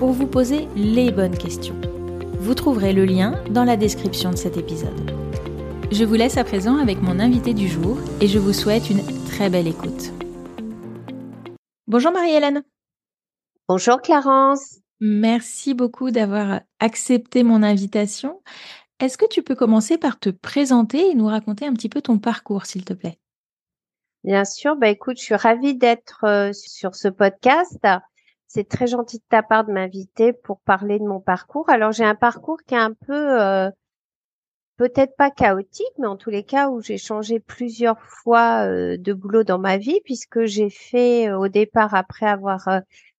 pour vous poser les bonnes questions. Vous trouverez le lien dans la description de cet épisode. Je vous laisse à présent avec mon invité du jour et je vous souhaite une très belle écoute. Bonjour Marie-Hélène. Bonjour Clarence. Merci beaucoup d'avoir accepté mon invitation. Est-ce que tu peux commencer par te présenter et nous raconter un petit peu ton parcours, s'il te plaît? Bien sûr, bah écoute, je suis ravie d'être euh, sur ce podcast. C'est très gentil de ta part de m'inviter pour parler de mon parcours. Alors j'ai un parcours qui est un peu euh, peut-être pas chaotique, mais en tous les cas où j'ai changé plusieurs fois euh, de boulot dans ma vie, puisque j'ai fait euh, au départ après avoir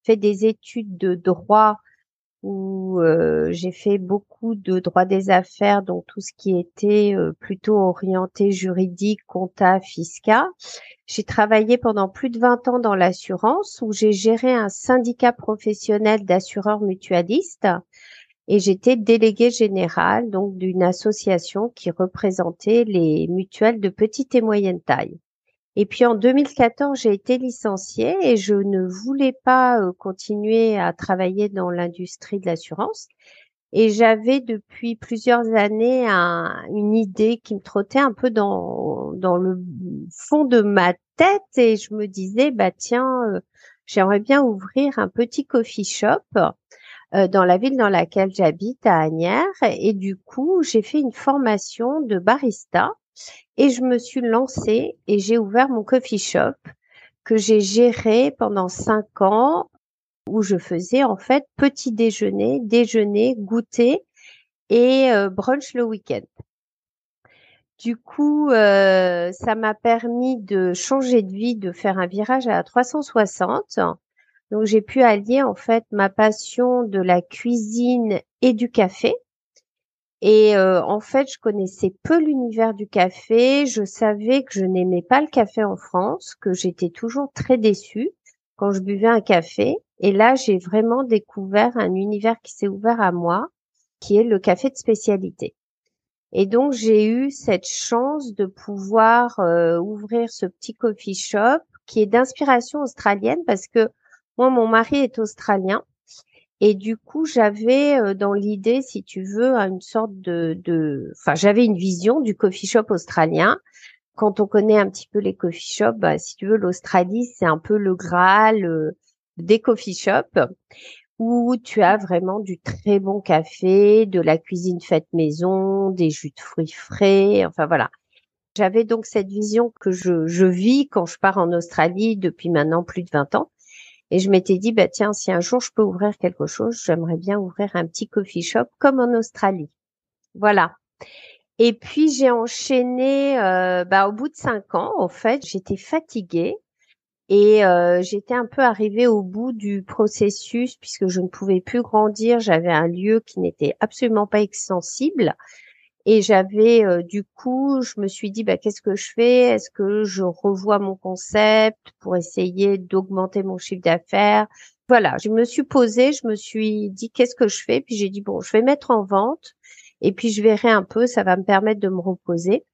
fait des études de droit où j'ai fait beaucoup de droit des affaires, donc tout ce qui était plutôt orienté juridique, compta, fiscal. J'ai travaillé pendant plus de 20 ans dans l'assurance où j'ai géré un syndicat professionnel d'assureurs mutualistes et j'étais déléguée générale donc d'une association qui représentait les mutuelles de petite et moyenne taille. Et puis en 2014, j'ai été licenciée et je ne voulais pas euh, continuer à travailler dans l'industrie de l'assurance. Et j'avais depuis plusieurs années une idée qui me trottait un peu dans, dans le fond de ma tête et je me disais, bah tiens, euh, j'aimerais bien ouvrir un petit coffee shop euh, dans la ville dans laquelle j'habite, à Agnières. Et du coup, j'ai fait une formation de barista et je me suis lancée et j'ai ouvert mon coffee shop que j'ai géré pendant cinq ans où je faisais en fait petit déjeuner, déjeuner, goûter et euh, brunch le week-end. Du coup, euh, ça m'a permis de changer de vie, de faire un virage à 360. Donc j'ai pu allier en fait ma passion de la cuisine et du café et euh, en fait, je connaissais peu l'univers du café. Je savais que je n'aimais pas le café en France, que j'étais toujours très déçue quand je buvais un café. Et là, j'ai vraiment découvert un univers qui s'est ouvert à moi, qui est le café de spécialité. Et donc, j'ai eu cette chance de pouvoir euh, ouvrir ce petit coffee shop qui est d'inspiration australienne parce que moi, mon mari est australien et du coup, j'avais euh, dans l'idée, si tu veux, une sorte de, de, enfin, j'avais une vision du coffee shop australien. Quand on connaît un petit peu les coffee shops, bah, si tu veux, l'Australie, c'est un peu le Graal euh, des coffee shops où tu as vraiment du très bon café, de la cuisine faite maison, des jus de fruits frais, enfin voilà. J'avais donc cette vision que je, je vis quand je pars en Australie depuis maintenant plus de 20 ans. Et je m'étais dit, bah tiens, si un jour je peux ouvrir quelque chose, j'aimerais bien ouvrir un petit coffee shop comme en Australie. Voilà. Et puis j'ai enchaîné, euh, bah, au bout de cinq ans, en fait, j'étais fatiguée et euh, j'étais un peu arrivée au bout du processus puisque je ne pouvais plus grandir. J'avais un lieu qui n'était absolument pas extensible. Et j'avais euh, du coup, je me suis dit, bah, qu'est-ce que je fais? Est-ce que je revois mon concept pour essayer d'augmenter mon chiffre d'affaires? Voilà, je me suis posée, je me suis dit, qu'est-ce que je fais? Puis j'ai dit, bon, je vais mettre en vente et puis je verrai un peu, ça va me permettre de me reposer.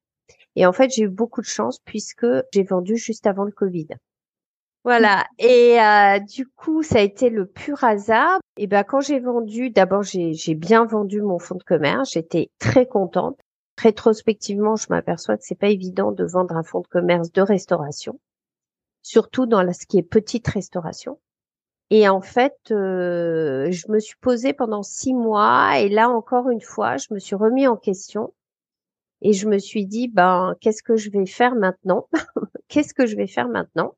Et en fait, j'ai eu beaucoup de chance puisque j'ai vendu juste avant le Covid. Voilà. Et euh, du coup, ça a été le pur hasard. Et ben quand j'ai vendu, d'abord j'ai bien vendu mon fonds de commerce. J'étais très contente. Rétrospectivement, je m'aperçois que c'est pas évident de vendre un fonds de commerce de restauration, surtout dans la, ce qui est petite restauration. Et en fait, euh, je me suis posée pendant six mois. Et là, encore une fois, je me suis remis en question. Et je me suis dit, ben, qu'est-ce que je vais faire maintenant? Qu'est-ce que je vais faire maintenant?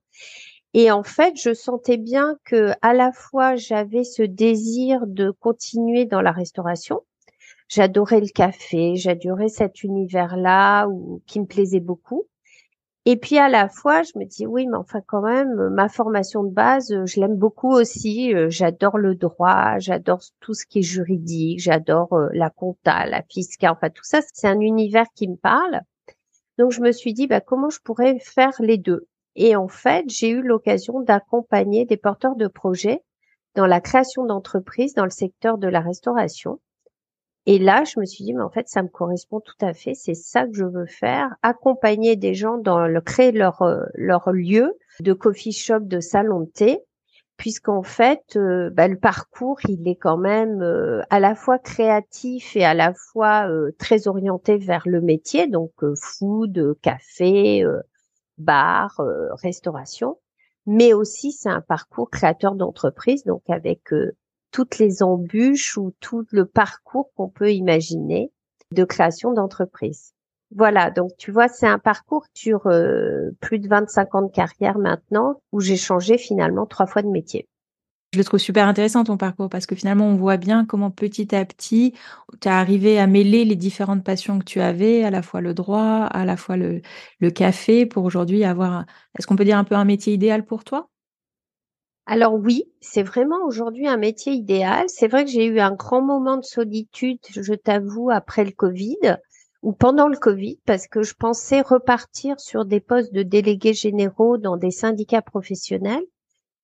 Et en fait, je sentais bien que à la fois j'avais ce désir de continuer dans la restauration. J'adorais le café, j'adorais cet univers-là qui me plaisait beaucoup. Et puis à la fois, je me dis oui, mais enfin quand même, ma formation de base, je l'aime beaucoup aussi. J'adore le droit, j'adore tout ce qui est juridique, j'adore la compta, la fiscale, enfin tout ça, c'est un univers qui me parle. Donc je me suis dit bah comment je pourrais faire les deux? Et en fait, j'ai eu l'occasion d'accompagner des porteurs de projets dans la création d'entreprises dans le secteur de la restauration. Et là, je me suis dit, mais en fait, ça me correspond tout à fait. C'est ça que je veux faire. Accompagner des gens dans le créer leur euh, leur lieu de coffee shop, de salon de thé, puisqu'en fait, euh, bah, le parcours, il est quand même euh, à la fois créatif et à la fois très orienté vers le métier, donc food, café, bar, restauration mais aussi c'est un parcours créateur d'entreprise, donc avec euh, toutes les embûches ou tout le parcours qu'on peut imaginer de création d'entreprise. Voilà, donc tu vois, c'est un parcours sur euh, plus de 25 ans de carrière maintenant, où j'ai changé finalement trois fois de métier. Je le trouve super intéressant ton parcours parce que finalement on voit bien comment petit à petit tu as arrivé à mêler les différentes passions que tu avais, à la fois le droit, à la fois le, le café, pour aujourd'hui avoir, est-ce qu'on peut dire un peu un métier idéal pour toi? Alors oui, c'est vraiment aujourd'hui un métier idéal. C'est vrai que j'ai eu un grand moment de solitude, je t'avoue, après le Covid ou pendant le Covid, parce que je pensais repartir sur des postes de délégués généraux dans des syndicats professionnels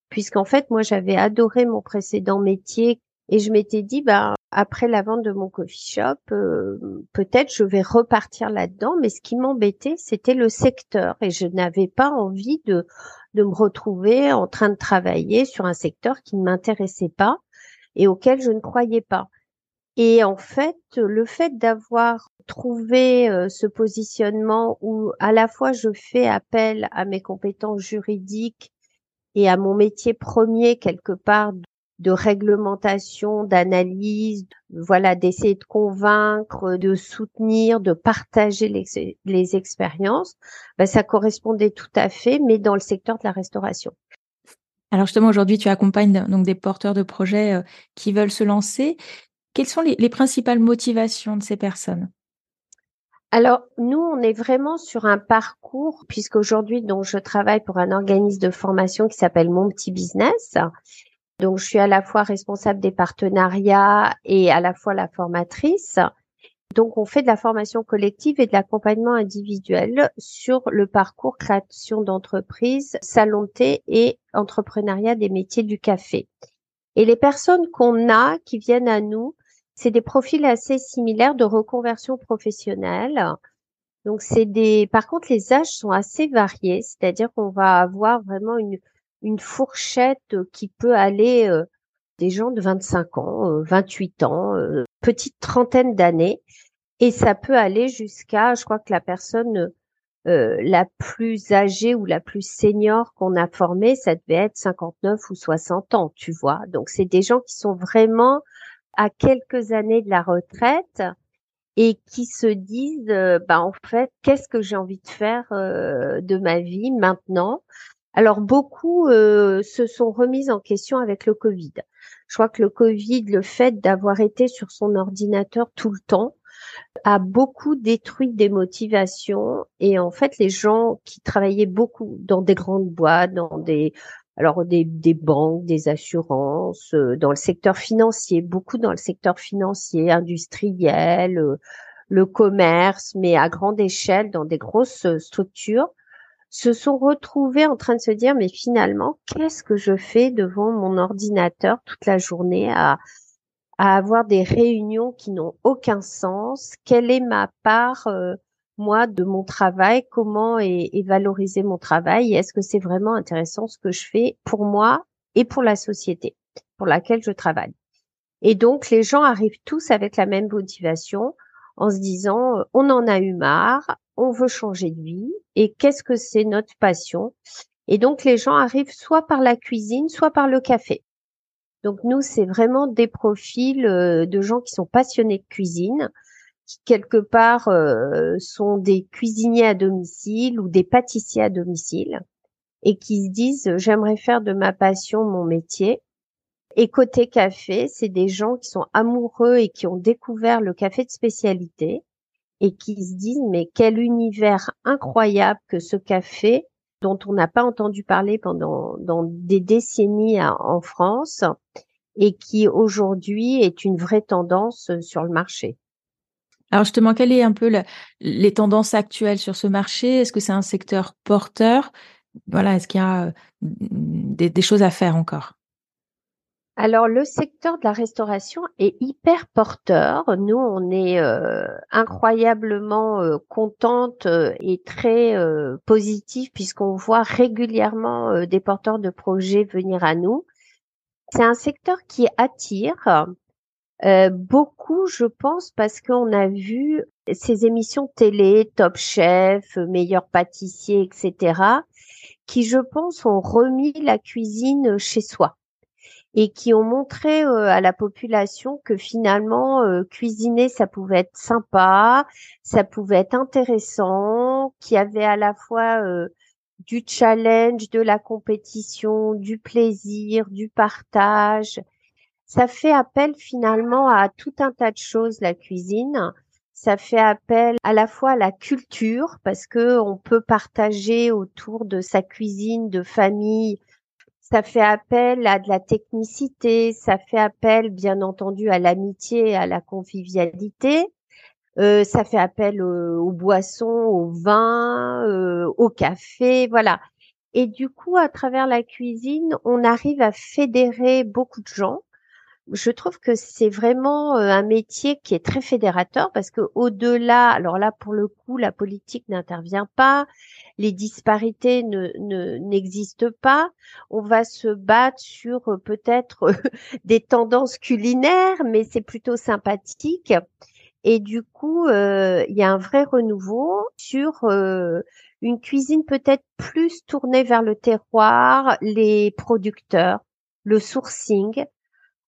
puisqu'en fait, moi, j'avais adoré mon précédent métier et je m'étais dit, bah, après la vente de mon coffee shop, euh, peut-être je vais repartir là-dedans. Mais ce qui m'embêtait, c'était le secteur et je n'avais pas envie de, de me retrouver en train de travailler sur un secteur qui ne m'intéressait pas et auquel je ne croyais pas. Et en fait, le fait d'avoir trouvé euh, ce positionnement où à la fois je fais appel à mes compétences juridiques et à mon métier premier quelque part de réglementation, d'analyse, voilà, d'essayer de convaincre, de soutenir, de partager les, expériences, ben, ça correspondait tout à fait, mais dans le secteur de la restauration. Alors justement, aujourd'hui, tu accompagnes donc des porteurs de projets euh, qui veulent se lancer. Quelles sont les principales motivations de ces personnes? Alors, nous, on est vraiment sur un parcours, puisqu'aujourd'hui, donc, je travaille pour un organisme de formation qui s'appelle Mon Petit Business. Donc, je suis à la fois responsable des partenariats et à la fois la formatrice. Donc, on fait de la formation collective et de l'accompagnement individuel sur le parcours création d'entreprise, salon de thé et entrepreneuriat des métiers du café. Et les personnes qu'on a qui viennent à nous, c'est des profils assez similaires de reconversion professionnelle. Donc c'est des, par contre les âges sont assez variés, c'est-à-dire qu'on va avoir vraiment une une fourchette qui peut aller euh, des gens de 25 ans, 28 euh, ans, euh, petite trentaine d'années, et ça peut aller jusqu'à, je crois que la personne la plus âgée ou la plus senior qu'on a formée, ça devait être 59 ou 60 ans, tu vois. Donc c'est des gens qui sont vraiment à quelques années de la retraite et qui se disent, euh, bah en fait, qu'est-ce que j'ai envie de faire euh, de ma vie maintenant? Alors beaucoup euh, se sont remises en question avec le Covid. Je crois que le Covid, le fait d'avoir été sur son ordinateur tout le temps, a beaucoup détruit des motivations et en fait les gens qui travaillaient beaucoup dans des grandes boîtes, dans des alors des, des, banques, des assurances, euh, dans le secteur financier, beaucoup dans le secteur financier, industriel, euh, le commerce, mais à grande échelle, dans des grosses euh, structures, se sont retrouvés en train de se dire, mais finalement, qu'est-ce que je fais devant mon ordinateur toute la journée à, à avoir des réunions qui n'ont aucun sens? Quelle est ma part moi de mon travail, comment est, valoriser mon travail est-ce que c'est vraiment intéressant ce que je fais pour moi et pour la société pour laquelle je travaille. Et donc les gens arrivent tous avec la même motivation en se disant euh, on en a eu marre, on veut changer de vie et qu'est-ce que c'est notre passion? Et donc les gens arrivent soit par la cuisine, soit par le café. Donc nous, c'est vraiment des profils euh, de gens qui sont passionnés de cuisine, qui quelque part euh, sont des cuisiniers à domicile ou des pâtissiers à domicile et qui se disent j'aimerais faire de ma passion mon métier. Et côté café, c'est des gens qui sont amoureux et qui ont découvert le café de spécialité et qui se disent mais quel univers incroyable que ce café dont on n'a pas entendu parler pendant des décennies en France et qui aujourd'hui est une vraie tendance sur le marché. Alors justement, quelles est un peu les tendances actuelles sur ce marché? Est-ce que c'est un secteur porteur? Voilà, est-ce qu'il y a des, des choses à faire encore? Alors le secteur de la restauration est hyper porteur. Nous, on est euh, incroyablement euh, contente euh, et très positif puisqu'on voit régulièrement des porteurs de projets venir à nous. C'est un secteur qui attire beaucoup, je pense, parce qu'on a vu ces émissions télé, Top Chef, Meilleur pâtissier, etc., qui, je pense, ont remis la cuisine chez soi et qui ont montré euh, à la population que finalement euh, cuisiner ça pouvait être sympa, ça pouvait être intéressant, qu'il y avait à la fois euh, du challenge, de la compétition, du plaisir, du partage. Ça fait appel finalement à tout un tas de choses la cuisine. Ça fait appel à la fois à la culture parce que on peut partager autour de sa cuisine de famille ça fait appel à de la technicité, ça fait appel bien entendu à l'amitié à la convivialité. Euh, ça fait appel aux, boissons, au vin, euh, au café, voilà. Et du coup, à travers la cuisine, on arrive à fédérer beaucoup de gens je trouve que c'est vraiment euh, un métier qui est très fédérateur parce que au-delà, alors là pour le coup, la politique n'intervient pas, les disparités ne n'existent pas. On va se battre sur euh, peut-être des tendances culinaires, mais c'est plutôt sympathique. Et du coup, euh, il y a un vrai renouveau sur une cuisine peut-être plus tournée vers le terroir, les producteurs, le sourcing,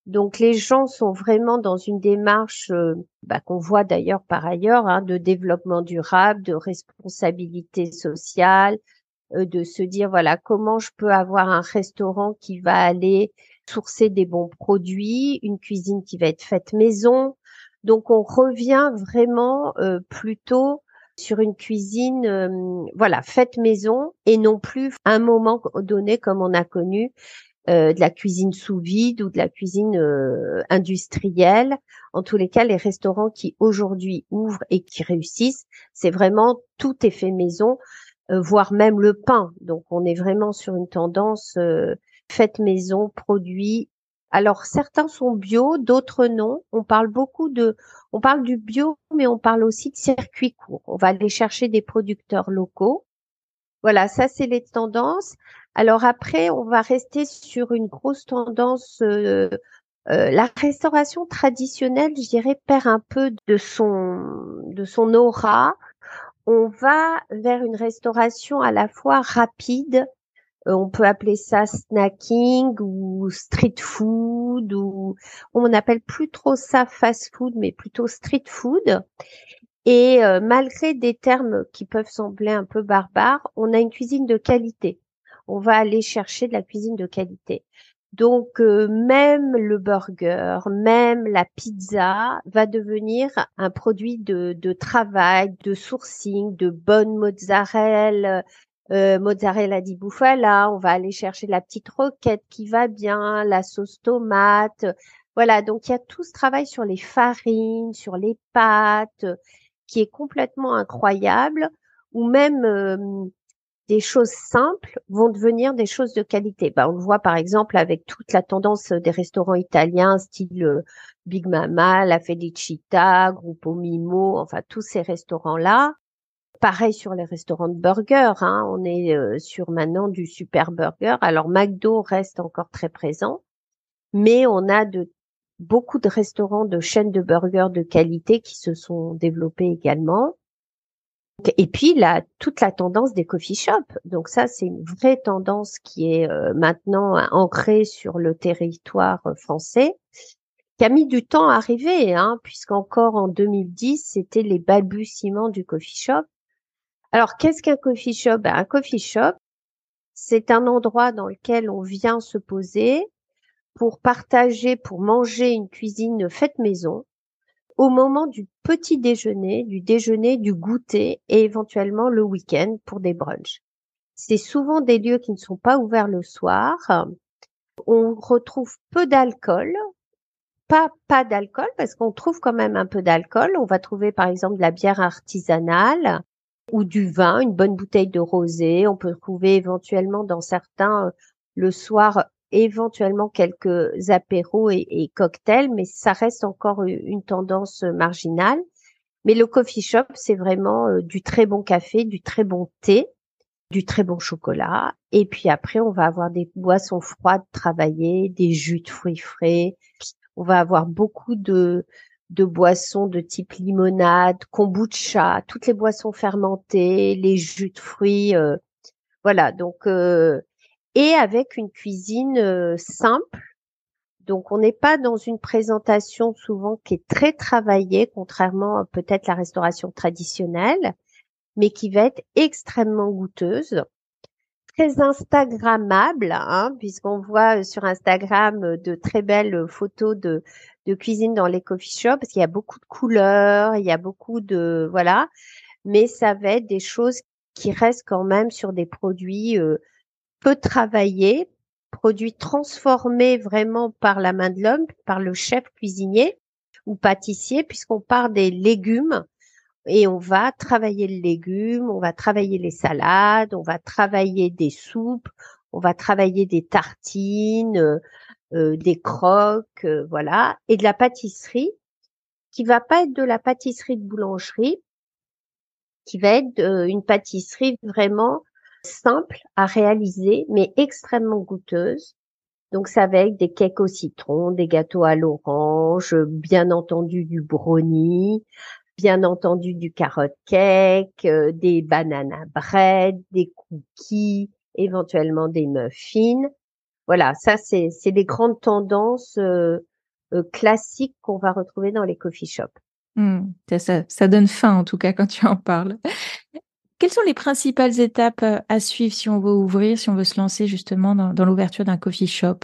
donc les gens sont vraiment dans une démarche euh, bah, qu'on voit d'ailleurs par ailleurs hein, de développement durable, de responsabilité sociale, euh, de se dire voilà comment je peux avoir un restaurant qui va aller sourcer des bons produits, une cuisine qui va être faite maison. Donc on revient vraiment euh, plutôt sur une cuisine voilà faite maison et non plus un moment donné comme on a connu euh, de la cuisine sous vide ou de la cuisine euh, industrielle. En tous les cas, les restaurants qui aujourd'hui ouvrent et qui réussissent, c'est vraiment tout est fait maison, euh, voire même le pain. Donc on est vraiment sur une tendance faite maison, produit. Alors certains sont bio, d'autres non. On parle beaucoup de, on parle du bio, mais on parle aussi de circuit court. On va aller chercher des producteurs locaux. Voilà, ça c'est les tendances. Alors après, on va rester sur une grosse tendance. Euh, euh, la restauration traditionnelle, je dirais, perd un peu de son de son aura. On va vers une restauration à la fois rapide. Euh, on peut appeler ça snacking ou street food ou on n'appelle plus trop ça fast food, mais plutôt street food. Et malgré des termes qui peuvent sembler un peu barbares, on a une cuisine de qualité on va aller chercher de la cuisine de qualité. Donc euh, même le burger, même la pizza va devenir un produit de, travail, de sourcing, de bonne mozzarella, euh, mozzarella di bufala. On va aller chercher la petite roquette qui va bien, la sauce tomate. Voilà, donc il y a tout ce travail sur les farines, sur les pâtes, qui est complètement incroyable. Ou même euh, des choses simples vont devenir des choses de qualité. Bah, on le voit par exemple avec toute la tendance des restaurants italiens, style euh, Big Mama, La Felicita, Gruppo Mimo, enfin tous ces restaurants-là. Pareil sur les restaurants de burgers, hein, on est euh, sur maintenant du super burger. Alors McDo reste encore très présent, mais on a de beaucoup de restaurants de chaînes de burgers de qualité qui se sont développés également. Et puis là, toute la tendance des coffee shops. Donc ça, c'est une vraie tendance qui est euh, maintenant ancrée sur le territoire euh, français, qui a mis du temps à arriver, hein, puisqu'encore en 2010, c'était les balbutiements du coffee shop. Alors, qu'est-ce qu'un coffee shop? Ben, Un coffee shop, c'est un endroit dans lequel on vient se poser pour partager, pour manger une cuisine faite maison, au moment du petit déjeuner, du déjeuner, du goûter et éventuellement le week-end pour des brunchs. C'est souvent des lieux qui ne sont pas ouverts le soir. On retrouve peu d'alcool, pas pas d'alcool parce qu'on trouve quand même un peu d'alcool. On va trouver par exemple de la bière artisanale ou du vin, une bonne bouteille de rosé. On peut trouver éventuellement dans certains le soir éventuellement quelques apéros et, cocktails, mais ça reste encore une tendance marginale. Mais le coffee shop, c'est vraiment euh, du très bon café, du très bon thé, du très bon chocolat. Et puis après, on va avoir des boissons froides travaillées, des jus de fruits frais. On va avoir beaucoup de, de boissons de type limonade, kombucha, toutes les boissons fermentées, les jus de fruits. Euh, voilà, donc euh, et avec une cuisine euh, simple. Donc on n'est pas dans une présentation souvent qui est très travaillée, contrairement à peut-être la restauration traditionnelle, mais qui va être extrêmement goûteuse, très instagrammable, hein, puisqu'on voit sur Instagram de très belles photos de, de cuisine dans les coffee shops, parce qu'il y a beaucoup de couleurs, il y a beaucoup de voilà, mais ça va être des choses qui restent quand même sur des produits euh, peu travaillé, produit transformé vraiment par la main de l'homme, par le chef cuisinier ou pâtissier, puisqu'on part des légumes et on va travailler le légume, on va travailler les salades, on va travailler des soupes, on va travailler des tartines, euh, des croques, euh, voilà, et de la pâtisserie qui va pas être de la pâtisserie de boulangerie, qui va être euh, une pâtisserie vraiment simple à réaliser, mais extrêmement goûteuse. Donc ça va avec des cakes au citron, des gâteaux à l'orange, bien entendu du brownie, bien entendu du carotte cake, euh, des banana bread, des cookies, éventuellement des muffins. Voilà, ça c'est c'est les grandes tendances euh, euh, classiques qu'on va retrouver dans les coffee shops. Mmh, ça, ça, donne faim en tout cas quand tu en parles. Quelles sont les principales étapes euh, à suivre si on veut ouvrir, si on veut se lancer justement dans, l'ouverture d'un coffee shop?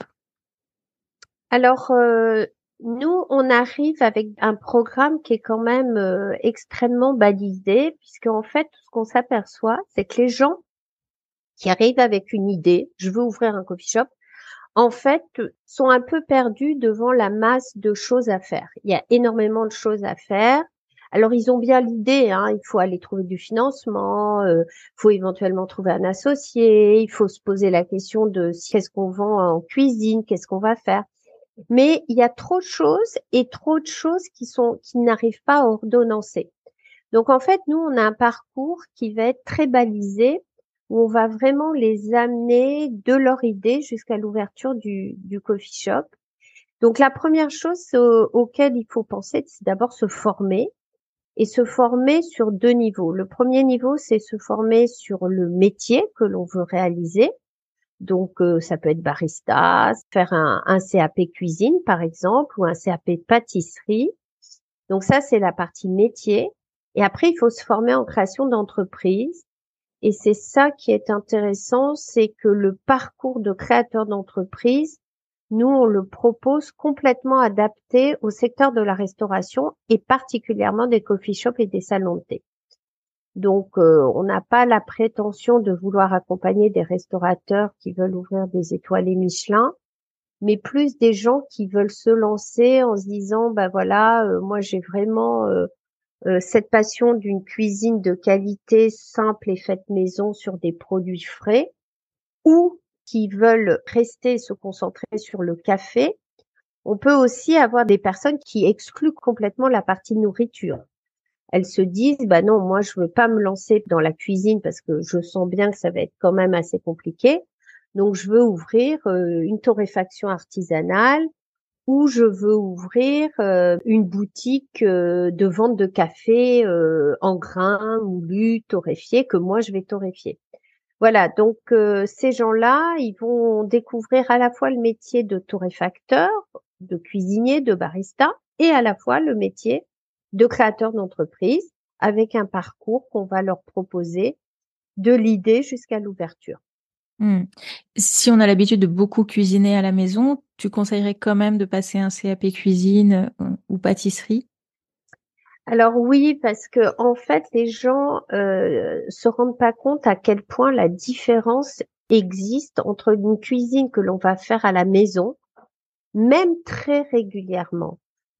Alors, euh, nous, on arrive avec un programme qui est quand même euh, extrêmement balisé, puisque en fait, ce qu'on s'aperçoit, c'est que les gens qui arrivent avec une idée, je veux ouvrir un coffee shop, en fait, sont un peu perdus devant la masse de choses à faire. Il y a énormément de choses à faire. Alors ils ont bien l'idée, hein, il faut aller trouver du financement, il euh, faut éventuellement trouver un associé, il faut se poser la question de qu'est-ce qu'on vend en cuisine, qu'est-ce qu'on va faire. Mais il y a trop de choses et trop de choses qui sont qui n'arrivent pas à ordonnancer. Donc en fait, nous on a un parcours qui va être très balisé où on va vraiment les amener de leur idée jusqu'à l'ouverture du, du coffee shop. Donc la première chose auquel il faut penser, c'est d'abord se former et se former sur deux niveaux. Le premier niveau, c'est se former sur le métier que l'on veut réaliser. Donc, euh, ça peut être barista, faire un, un, CAP cuisine, par exemple, ou un CAP pâtisserie. Donc, ça, c'est la partie métier. Et après, il faut se former en création d'entreprise. Et c'est ça qui est intéressant, c'est que le parcours de créateur d'entreprise nous, on le propose complètement adapté au secteur de la restauration et particulièrement des coffee shops et des salons de thé. Donc, euh, on n'a pas la prétention de vouloir accompagner des restaurateurs qui veulent ouvrir des étoilés Michelin, mais plus des gens qui veulent se lancer en se disant, bah voilà, euh, moi j'ai vraiment euh, cette passion d'une cuisine de qualité simple et faite maison sur des produits frais, ou qui veulent rester se concentrer sur le café, on peut aussi avoir des personnes qui excluent complètement la partie nourriture. Elles se disent, bah non, moi je veux pas me lancer dans la cuisine parce que je sens bien que ça va être quand même assez compliqué. Donc je veux ouvrir euh, une torréfaction artisanale ou je veux ouvrir euh, une boutique euh, de vente de café en grains moulus torréfiés que moi je vais torréfier. Voilà, donc euh, ces gens-là, ils vont découvrir à la fois le métier de torréfacteur, de cuisinier, de barista, et à la fois le métier de créateur d'entreprise, avec un parcours qu'on va leur proposer de l'idée jusqu'à l'ouverture. Mmh. Si on a l'habitude de beaucoup cuisiner à la maison, tu conseillerais quand même de passer un CAP cuisine euh, ou pâtisserie? Alors oui, parce que en fait, les gens euh, se rendent pas compte à quel point la différence existe entre une cuisine que l'on va faire à la maison, même très régulièrement,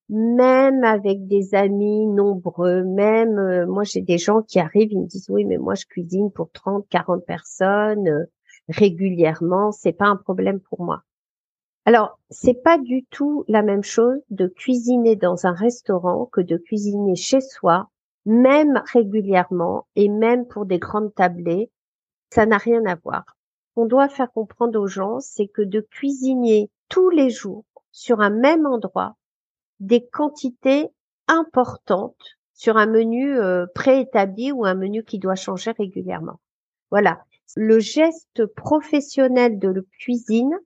même avec des amis nombreux, même euh, moi j'ai des gens qui arrivent, ils me disent oui, mais moi je cuisine pour 30, 40 personnes euh, régulièrement, c'est pas un problème pour moi. Alors, c'est pas du tout la même chose de cuisiner dans un restaurant que de cuisiner chez soi, même régulièrement et même pour des grandes tablées. Ça n'a rien à voir. On doit faire comprendre aux gens, c'est que de cuisiner tous les jours sur un même endroit des quantités importantes sur un menu euh, préétabli ou un menu qui doit changer régulièrement. Voilà le geste professionnel de la cuisine,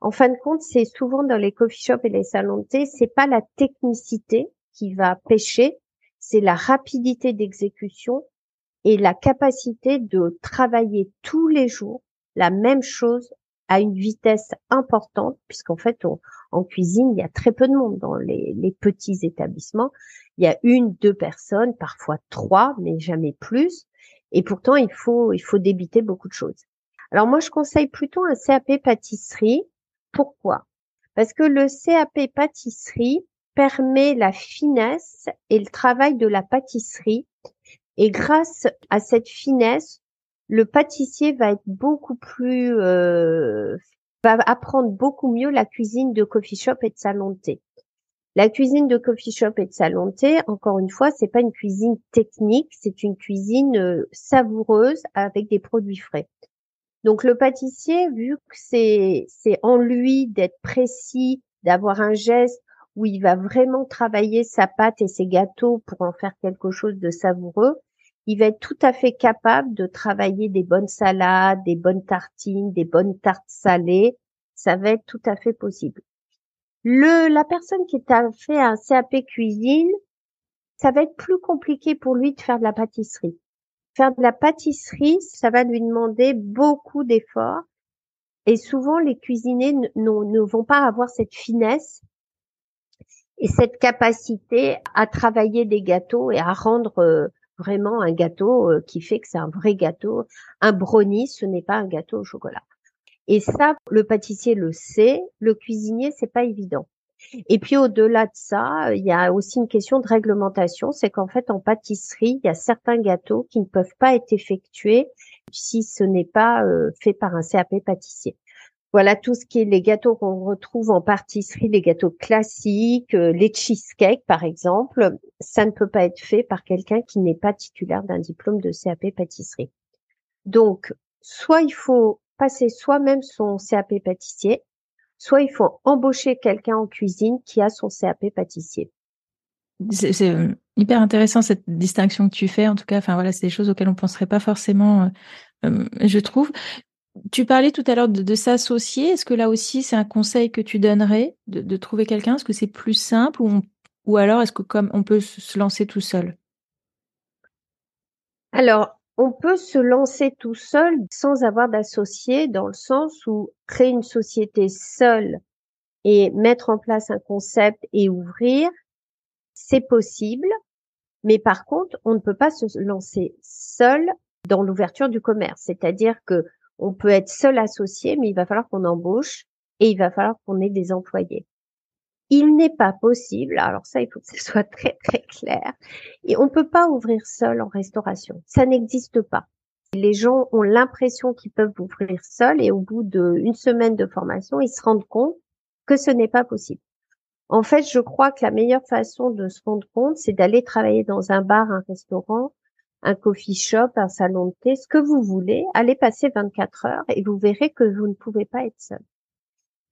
en fin de compte, c'est souvent dans les coffee shops et les salons de thé, c'est pas la technicité qui va pêcher, c'est la rapidité d'exécution et la capacité de travailler tous les jours la même chose à une vitesse importante, puisqu'en fait, en cuisine, il y a très peu de monde dans les, les, petits établissements. Il y a une, deux personnes, parfois trois, mais jamais plus. Et pourtant, il faut, il faut débiter beaucoup de choses. Alors moi, je conseille plutôt un CAP pâtisserie. Pourquoi? Parce que le CAP pâtisserie permet la finesse et le travail de la pâtisserie. Et grâce à cette finesse, le pâtissier va être beaucoup plus, euh, va apprendre beaucoup mieux la cuisine de coffee shop et de salon de thé. La cuisine de coffee shop et de salon encore une fois, c'est pas une cuisine technique, c'est une cuisine euh, savoureuse avec des produits frais. Donc le pâtissier, vu que c'est c'est en lui d'être précis, d'avoir un geste où il va vraiment travailler sa pâte et ses gâteaux pour en faire quelque chose de savoureux, il va être tout à fait capable de travailler des bonnes salades, des bonnes tartines, des bonnes tartes salées. Ça va être tout à fait possible. Le, la personne qui t'a fait un CAP cuisine, ça va être plus compliqué pour lui de faire de la pâtisserie. Faire de la pâtisserie, ça va lui demander beaucoup d'efforts. Et souvent, les cuisiniers ne vont pas avoir cette finesse et cette capacité à travailler des gâteaux et à rendre euh, vraiment un gâteau euh, qui fait que c'est un vrai gâteau. Un brownie, ce n'est pas un gâteau au chocolat. Et ça, le pâtissier le sait, le cuisinier, c'est pas évident. Et puis au-delà de ça, il y a aussi une question de réglementation, c'est qu'en fait en pâtisserie, il y a certains gâteaux qui ne peuvent pas être effectués si ce n'est pas euh, fait par un CAP pâtissier. Voilà tout ce qui est les gâteaux qu'on retrouve en pâtisserie, les gâteaux classiques, euh, les cheesecakes par exemple, ça ne peut pas être fait par quelqu'un qui n'est pas titulaire d'un diplôme de CAP pâtisserie. Donc, soit il faut passer soi-même son CAP pâtissier, soit il faut embaucher quelqu'un en cuisine qui a son CAP pâtissier. C'est euh, hyper intéressant cette distinction que tu fais. En tout cas, enfin voilà, c'est des choses auxquelles on penserait pas forcément, euh, euh, je trouve. Tu parlais tout à l'heure de, s'associer. Est-ce que là aussi, c'est un conseil que tu donnerais de, trouver quelqu'un? Est-ce que c'est plus simple ou, ou alors est-ce que comme on peut se lancer tout seul? Alors, on peut se lancer tout seul sans avoir d'associé dans le sens où créer une société seule et mettre en place un concept et ouvrir, c'est possible. Mais par contre, on ne peut pas se lancer seul dans l'ouverture du commerce. C'est-à-dire que on peut être seul associé, mais il va falloir qu'on embauche et il va falloir qu'on ait des employés. Il n'est pas possible, alors ça, il faut que ce soit très très clair, et on peut pas ouvrir seul en restauration. Ça n'existe pas. Les gens ont l'impression qu'ils peuvent ouvrir seul et au bout d'une semaine de formation, ils se rendent compte que ce n'est pas possible. En fait, je crois que la meilleure façon de se rendre compte, c'est d'aller travailler dans un bar, un restaurant, un coffee shop, un salon de thé, ce que vous voulez. Allez passer 24 heures et vous verrez que vous ne pouvez pas être seul.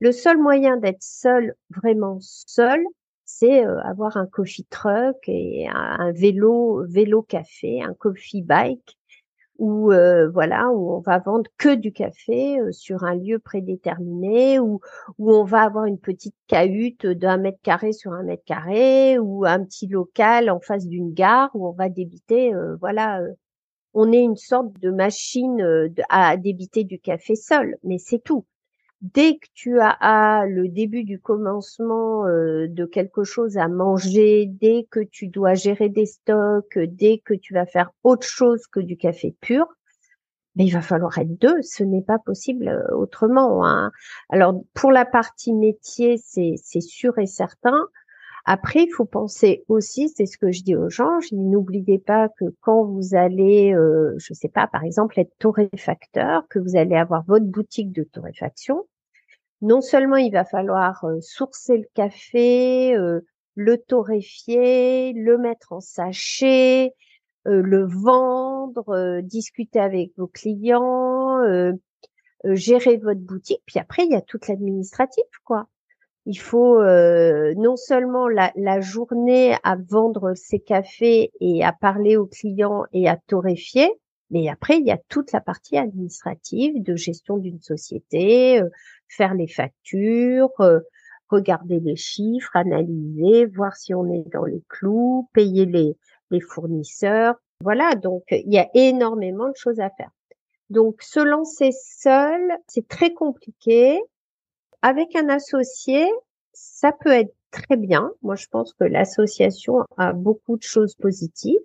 Le seul moyen d'être seul, vraiment seul, c'est euh, avoir un coffee truck et un, vélo, vélo café, un coffee bike, où euh, voilà, où on va vendre que du café euh, sur un lieu prédéterminé, où, où on va avoir une petite cahute d'un mètre carré sur un mètre carré, ou un petit local en face d'une gare où on va débiter, voilà, on est une sorte de machine à débiter du café seul, mais c'est tout. Dès que tu as le début du commencement euh, de quelque chose à manger, dès que tu dois gérer des stocks, dès que tu vas faire autre chose que du café pur, mais il va falloir être deux. Ce n'est pas possible euh, autrement. Hein. Alors pour la partie métier, c'est sûr et certain. Après, il faut penser aussi, c'est ce que je dis aux gens, n'oubliez pas que quand vous allez, euh, je sais pas, par exemple, être torréfacteur, que vous allez avoir votre boutique de torréfaction, non seulement il va falloir euh, sourcer le café, euh, le torréfier, le mettre en sachet, le vendre, discuter avec vos clients, gérer votre boutique, puis après il y a toute l'administratif, quoi il faut euh, non seulement la, la, journée à vendre ses cafés et à parler aux clients et à torréfier, mais après il y a toute la partie administrative de gestion d'une société, euh, faire les factures, euh, regarder les chiffres, analyser, voir si on est dans les clous, payer les, les fournisseurs. Voilà, donc il y a énormément de choses à faire. Donc se lancer seul, c'est très compliqué avec un associé, ça peut être très bien. Moi, je pense que l'association a beaucoup de choses positives.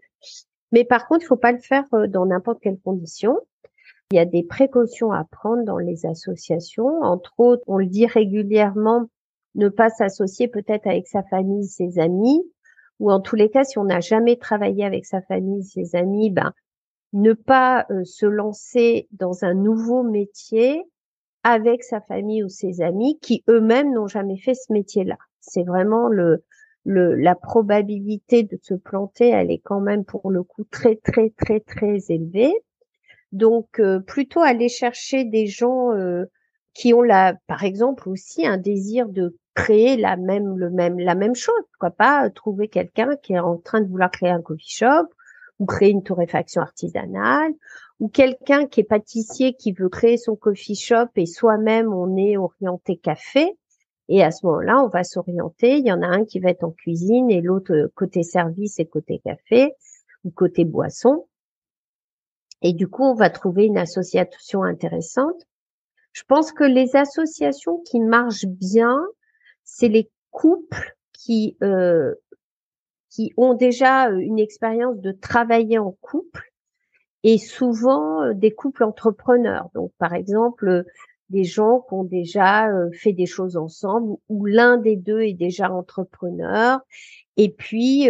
Mais par contre, il faut pas le faire euh, dans n'importe quelle condition. Il y a des précautions à prendre dans les associations. Entre autres, on le dit régulièrement, ne pas s'associer peut-être avec sa famille, ses amis, ou en tous les cas, si on n'a jamais travaillé avec sa famille, ses amis, ben, ne pas euh, se lancer dans un nouveau métier avec sa famille ou ses amis qui eux-mêmes n'ont jamais fait ce métier-là. C'est vraiment le, le, la probabilité de se planter, elle est quand même pour le coup très très très très élevée. Donc euh, plutôt aller chercher des gens euh, qui ont la, par exemple aussi un désir de créer la même le même la même chose. Pourquoi pas trouver quelqu'un qui est en train de vouloir créer un coffee shop ou créer une torréfaction artisanale ou quelqu'un qui est pâtissier qui veut créer son coffee shop et soi-même on est orienté café. Et à ce moment-là, on va s'orienter. Il y en a un qui va être en cuisine et l'autre euh, côté service et côté café ou côté boisson. Et du coup, on va trouver une association intéressante. Je pense que les associations qui marchent bien, c'est les couples qui euh, qui ont déjà euh, une expérience de travailler en couple et souvent euh, des couples entrepreneurs. Donc, par exemple, euh, des gens qui ont déjà euh, fait des choses ensemble, où l'un des deux est déjà entrepreneur, et puis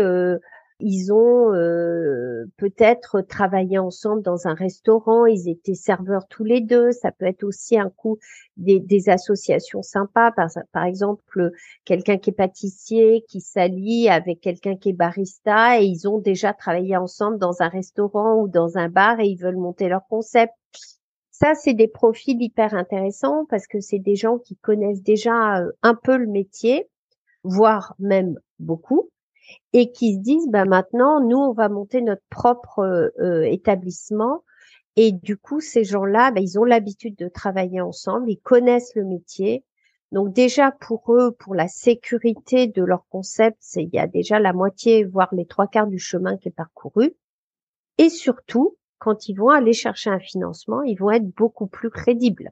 ils ont euh, peut-être travaillé ensemble dans un restaurant, ils étaient serveurs tous les deux. Ça peut être aussi un coup des, associations sympas. Par, par exemple, quelqu'un qui est pâtissier qui s'allie avec quelqu'un qui est barista et ils ont déjà travaillé ensemble dans un restaurant ou dans un bar et ils veulent monter leur concept. Ça, c'est des profils hyper intéressants parce que c'est des gens qui connaissent déjà euh, un peu le métier, voire même beaucoup et qui se disent bah maintenant nous on va monter notre propre euh, établissement et du coup ces gens-là bah, ils ont l'habitude de travailler ensemble, ils connaissent le métier. Donc déjà pour eux, pour la sécurité de leur concept, il y a déjà la moitié, voire les trois quarts du chemin qui est parcouru. Et surtout, quand ils vont aller chercher un financement, ils vont être beaucoup plus crédibles.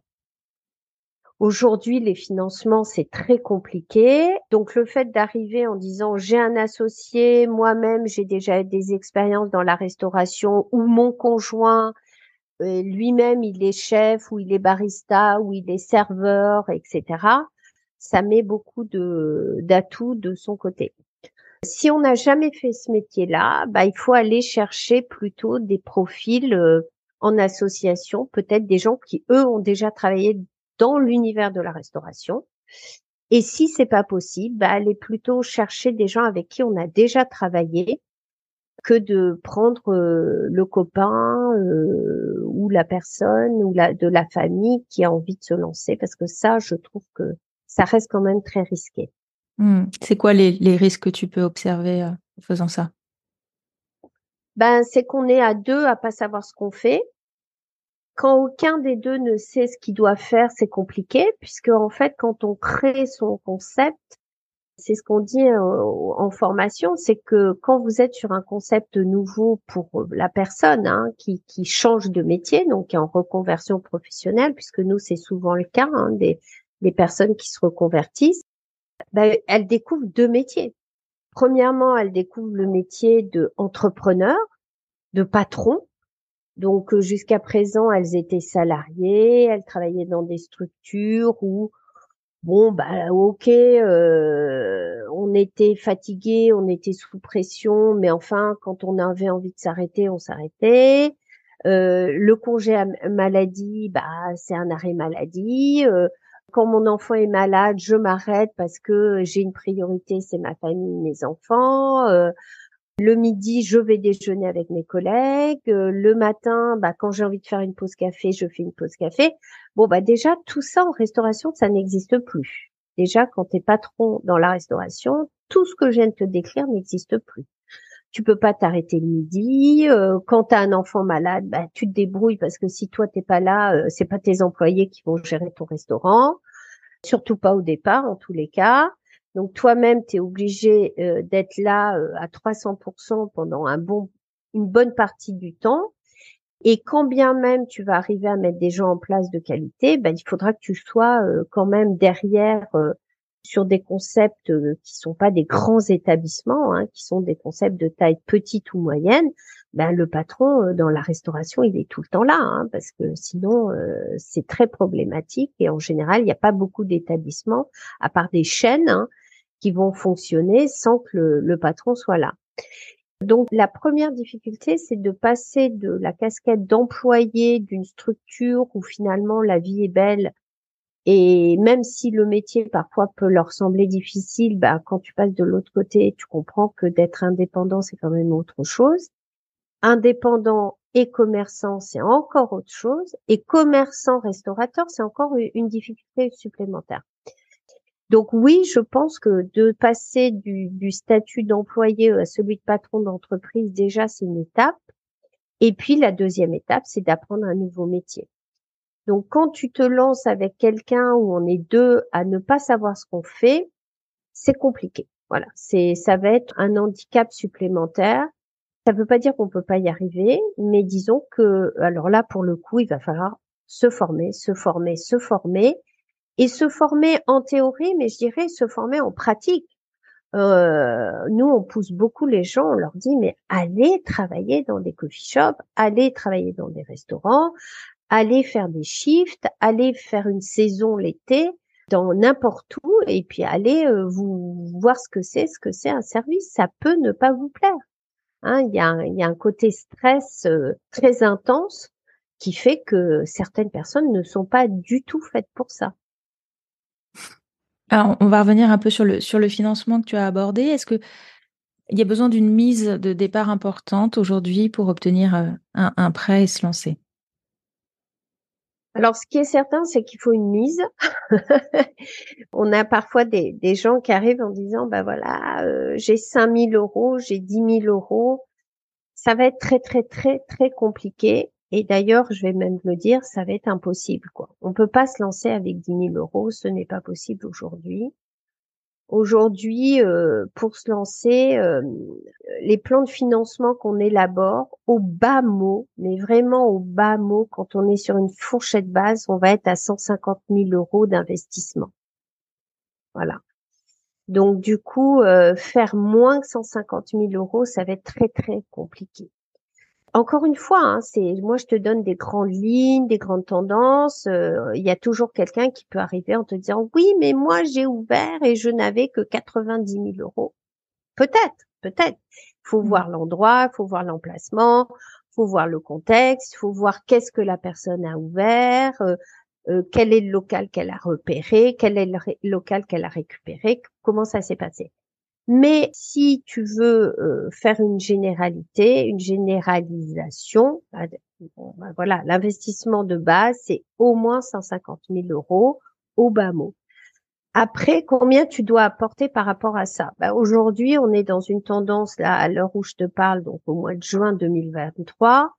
Aujourd'hui, les financements, c'est très compliqué. Donc, le fait d'arriver en disant j'ai un associé, moi-même, j'ai déjà des expériences dans la restauration ou mon conjoint, euh, lui-même, il est chef ou il est barista ou il est serveur, etc. Ça met beaucoup de d'atouts de son côté. Si on n'a jamais fait ce métier-là, bah, il faut aller chercher plutôt des profils euh, en association, peut-être des gens qui, eux, ont déjà travaillé dans l'univers de la restauration. Et si c'est pas possible, bah, aller plutôt chercher des gens avec qui on a déjà travaillé que de prendre euh, le copain euh, ou la personne ou la, de la famille qui a envie de se lancer parce que ça, je trouve que ça reste quand même très risqué. Mmh. C'est quoi les, les, risques que tu peux observer euh, en faisant ça? Ben, c'est qu'on est à deux à pas savoir ce qu'on fait quand aucun des deux ne sait ce qu'il doit faire, c'est compliqué, puisque en fait, quand on crée son concept, c'est ce qu'on dit euh, en formation, c'est que quand vous êtes sur un concept nouveau pour la personne hein, qui, change de métier, donc qui est en reconversion professionnelle, puisque nous c'est souvent le cas hein, des, personnes qui se reconvertissent, ben, elles découvrent deux métiers. Premièrement, elles découvrent le métier de entrepreneur, de patron. Donc jusqu'à présent, elles étaient salariées, elles travaillaient dans des structures où bon bah ok euh, on était fatigué on était sous pression mais enfin quand on avait envie de s'arrêter on s'arrêtait. Euh, le congé à maladie bah c'est un arrêt maladie. Euh, quand mon enfant est malade je m'arrête parce que j'ai une priorité c'est ma famille mes enfants. Euh, le midi, je vais déjeuner avec mes collègues. Euh, le matin, bah, quand j'ai envie de faire une pause café, je fais une pause café. Bon, bah déjà, tout ça en restauration, ça n'existe plus. Déjà, quand tu es patron dans la restauration, tout ce que je viens de te décrire n'existe plus. Tu peux pas t'arrêter le midi. Euh, quand tu as un enfant malade, bah, tu te débrouilles parce que si toi t'es pas là, euh, c'est pas tes employés qui vont gérer ton restaurant. Surtout pas au départ, en tous les cas. Donc toi-même, tu es obligé euh, d'être là euh, à 300% pendant un bon, une bonne partie du temps. Et quand bien même tu vas arriver à mettre des gens en place de qualité, ben, il faudra que tu sois euh, quand même derrière sur des concepts qui sont pas des grands établissements, hein, qui sont des concepts de taille petite ou moyenne. Ben, le patron dans la restauration, il est tout le temps là, hein, parce que sinon c'est très problématique. Et en général, il n'y a pas beaucoup d'établissements, à part des chaînes, hein, qui vont fonctionner sans que le, patron soit là. Donc la première difficulté, c'est de passer de la casquette d'employé d'une structure où finalement la vie est belle et même si le métier parfois peut leur sembler difficile, bah, quand tu passes de l'autre côté, tu comprends que d'être indépendant, c'est quand même autre chose. Indépendant et commerçant, c'est encore autre chose. Et commerçant restaurateur, c'est encore une difficulté supplémentaire. Donc oui, je pense que de passer du, statut d'employé à celui de patron d'entreprise, déjà, c'est une étape. Et puis la deuxième étape, c'est d'apprendre un nouveau métier. Donc quand tu te lances avec quelqu'un où on est deux à ne pas savoir ce qu'on fait, c'est compliqué. Voilà, c'est ça va être un handicap supplémentaire. Ça ne veut pas dire qu'on peut pas y arriver, mais disons que alors là pour le coup, il va falloir se former, se former, se former et se former en théorie, mais je dirais se former en pratique. Euh, nous, on pousse beaucoup les gens, on leur dit, mais allez travailler dans des coffee shops, allez travailler dans des restaurants, allez faire des shifts, allez faire une saison l'été dans n'importe où, et puis allez euh, vous voir ce que c'est, ce que c'est un service. Ça peut ne pas vous plaire. Hein, il, y a un, côté stress euh, très intense qui fait que certaines personnes ne sont pas du tout faites pour ça. Alors, on va revenir un peu sur le, sur le financement que tu as abordé. Est-ce que il y a besoin d'une mise de départ importante aujourd'hui pour obtenir euh, un, prêt et se lancer? Alors, ce qui est certain, c'est qu'il faut une mise. on a parfois des, gens qui arrivent en disant, bah voilà, euh, j'ai 5000 euros, j'ai 10 000 euros. Ça va être très, très, très, très compliqué. Et d'ailleurs, je vais même le dire, ça va être impossible. Quoi. On peut pas se lancer avec 10 000 euros, ce n'est pas possible aujourd'hui. Aujourd'hui, euh, pour se lancer, euh, les plans de financement qu'on élabore au bas mot, mais vraiment au bas mot, quand on est sur une fourchette base, on va être à 150 000 euros d'investissement. Voilà. Donc du coup, euh, faire moins que 150 000 euros, ça va être très très compliqué encore une fois, hein, c'est moi je te donne des grandes lignes, des grandes tendances. Euh, il y a toujours quelqu'un qui peut arriver en te disant oui, mais moi j'ai ouvert et je n'avais que 90 000 euros. Peut-être, peut-être. Il faut mmh. voir l'endroit, il faut voir l'emplacement, il faut voir le contexte, il faut voir qu'est-ce que la personne a ouvert, euh, euh, quel est le local qu'elle a repéré, quel est le local qu'elle a récupéré, comment ça s'est passé. Mais si tu veux euh, faire une généralité, une généralisation, bah, voilà, l'investissement de base, c'est au moins 150 000 euros au bas mot. Après, combien tu dois apporter par rapport à ça? Bah, Aujourd'hui, on est dans une tendance, là, à l'heure où je te parle, donc au mois de juin 2023,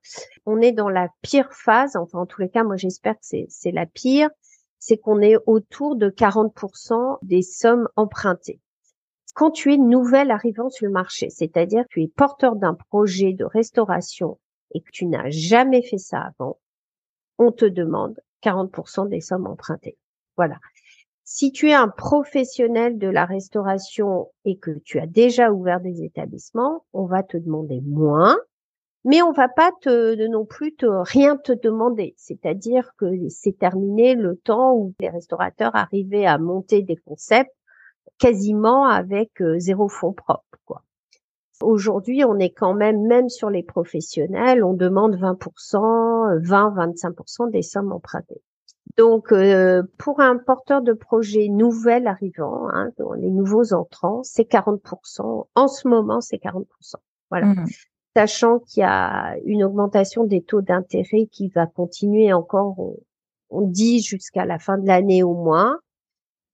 on est dans la pire phase, enfin en tous les cas, moi j'espère que c'est la pire, c'est qu'on est autour de 40% des sommes empruntées quand tu es nouvelle arrivant sur le marché, c'est-à-dire que tu es porteur d'un projet de restauration et que tu n'as jamais fait ça avant, on te demande 40% des sommes empruntées. Voilà. Si tu es un professionnel de la restauration et que tu as déjà ouvert des établissements, on va te demander moins, mais on va pas te non plus te rien te demander. C'est-à-dire que c'est terminé le temps où les restaurateurs arrivaient à monter des concepts quasiment avec euh, zéro fonds propre, quoi. Aujourd'hui, on est quand même, même sur les professionnels, on demande 20%, 20-25% des sommes empruntées. Donc, euh, pour un porteur de projet nouvel arrivant, hein, les nouveaux entrants, c'est 40%. En ce moment, c'est 40%. Voilà. Mmh. Sachant qu'il y a une augmentation des taux d'intérêt qui va continuer encore, on dit jusqu'à la fin de l'année au moins.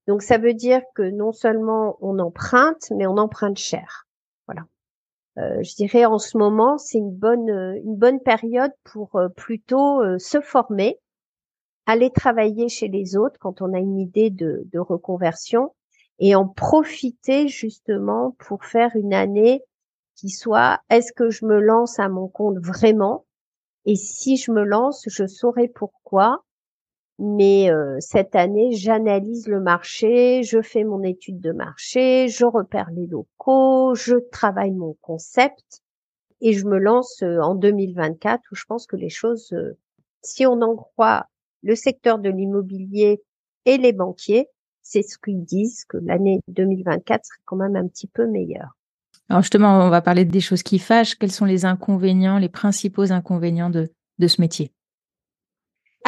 Donc, ça veut dire que non seulement on emprunte, mais on emprunte cher. Voilà. Euh, je dirais en ce moment, c'est une bonne une bonne période pour euh, plutôt euh, se former, aller travailler chez les autres quand on a une idée de, de reconversion et en profiter justement pour faire une année qui soit est-ce que je me lance à mon compte vraiment? Et si je me lance, je saurai pourquoi mais euh, cette année, j'analyse le marché, je fais mon étude de marché, je repère les locaux, je travaille mon concept et je me lance euh, en 2024 où je pense que les choses, euh, si on en croit le secteur de l'immobilier et les banquiers, c'est ce qu'ils disent que l'année 2024 serait quand même un petit peu meilleure. Alors justement, on va parler des choses qui fâchent. Quels sont les inconvénients, les principaux inconvénients de, de ce métier?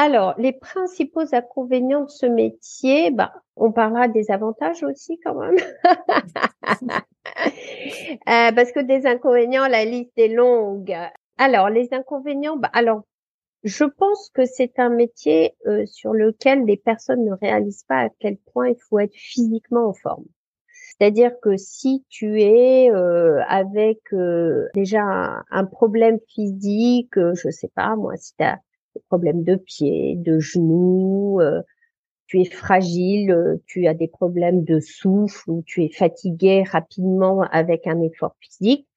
Alors, les principaux inconvénients de ce métier, bah, on parlera des avantages aussi quand même. Euh, parce que des inconvénients, la liste est longue. Alors, les inconvénients, bah, alors, je pense que c'est un métier euh, sur lequel les personnes ne réalisent pas à quel point il faut être physiquement en forme. C'est-à-dire que si tu es euh, avec déjà un, un, problème physique, je sais pas moi, si tu as des problèmes de pieds, de genoux, euh, tu es fragile, euh, tu as des problèmes de souffle ou tu es fatigué rapidement avec un effort physique,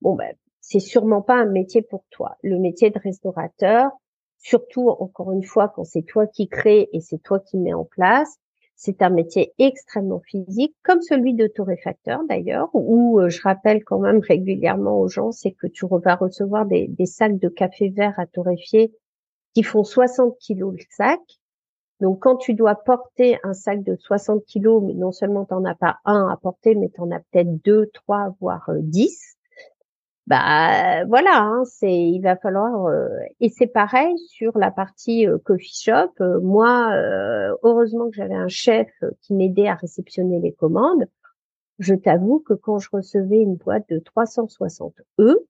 bon ben c'est sûrement pas un métier pour toi. Le métier de restaurateur, surtout encore une fois quand c'est toi qui crée et c'est toi qui mets en place, c'est un métier extrêmement physique, comme celui de torréfacteur d'ailleurs, où euh, je rappelle quand même régulièrement aux gens, c'est que tu vas recevoir des, des sacs de café vert à torréfier qui font 60 kilos le sac. Donc, quand tu dois porter un sac de 60 kilos, mais non seulement tu n'en as pas un à porter, mais tu en as peut-être deux, trois, voire euh, dix, bah voilà, hein, c'est il va falloir euh, et c'est pareil sur la partie euh, coffee shop. moi, heureusement que j'avais un chef qui m'aidait à réceptionner les commandes. Je t'avoue que quand je recevais une boîte de 360 E,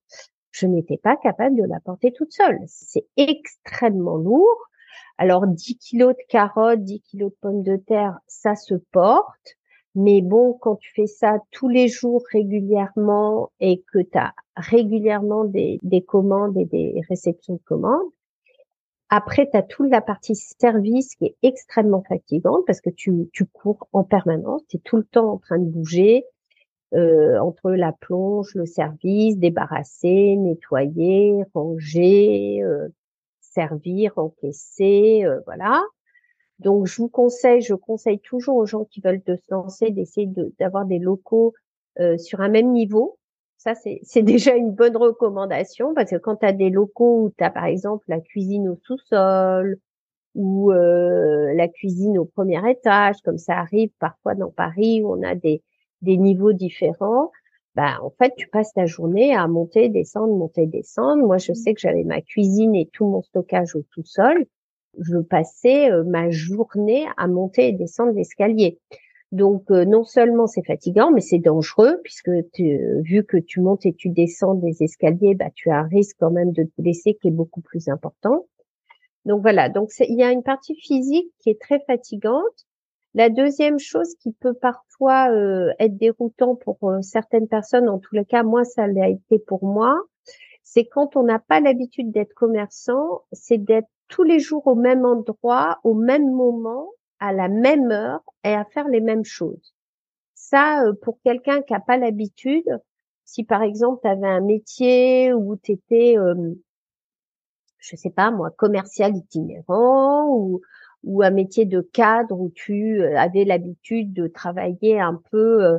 je n'étais pas capable de la porter toute seule. C'est extrêmement lourd. Alors 10 kilos de carottes, 10 kilos de pommes de terre, ça se porte. Mais bon, quand tu fais ça tous les jours régulièrement et que tu as régulièrement des, commandes et des réceptions de commandes, après, tu as toute la partie service qui est extrêmement fatigante parce que tu, tu cours en permanence, tu es tout le temps en train de bouger, euh, entre la plonge, le service, débarrasser, nettoyer, ranger, euh, servir, encaisser, euh, voilà. Donc je vous conseille, je conseille toujours aux gens qui veulent se lancer d'essayer d'avoir des locaux sur un même niveau. Ça c'est déjà une bonne recommandation parce que quand tu as des locaux où tu as par exemple la cuisine au sous-sol ou la cuisine au premier étage, comme ça arrive parfois dans Paris où on a des des niveaux différents, bah en fait tu passes ta journée à monter, descendre, monter, descendre. Moi je mmh. sais que j'avais ma cuisine et tout mon stockage au tout sol. Je passais euh, ma journée à monter et descendre l'escalier. Donc euh, non seulement c'est fatigant, mais c'est dangereux puisque tu, vu que tu montes et tu descends des escaliers, bah tu as un risque quand même de te blesser qui est beaucoup plus important. Donc voilà, donc il y a une partie physique qui est très fatigante la deuxième chose qui peut parfois euh, être déroutant pour euh, certaines personnes, en tous les cas, moi, ça l'a été pour moi, c'est quand on n'a pas l'habitude d'être commerçant, c'est d'être tous les jours au même endroit, au même moment, à la même heure et à faire les mêmes choses. Ça, euh, pour quelqu'un qui n'a pas l'habitude, si par exemple tu avais un métier où tu étais, je sais pas moi, commercial itinérant ou ou un métier de cadre où tu avais l'habitude de travailler un peu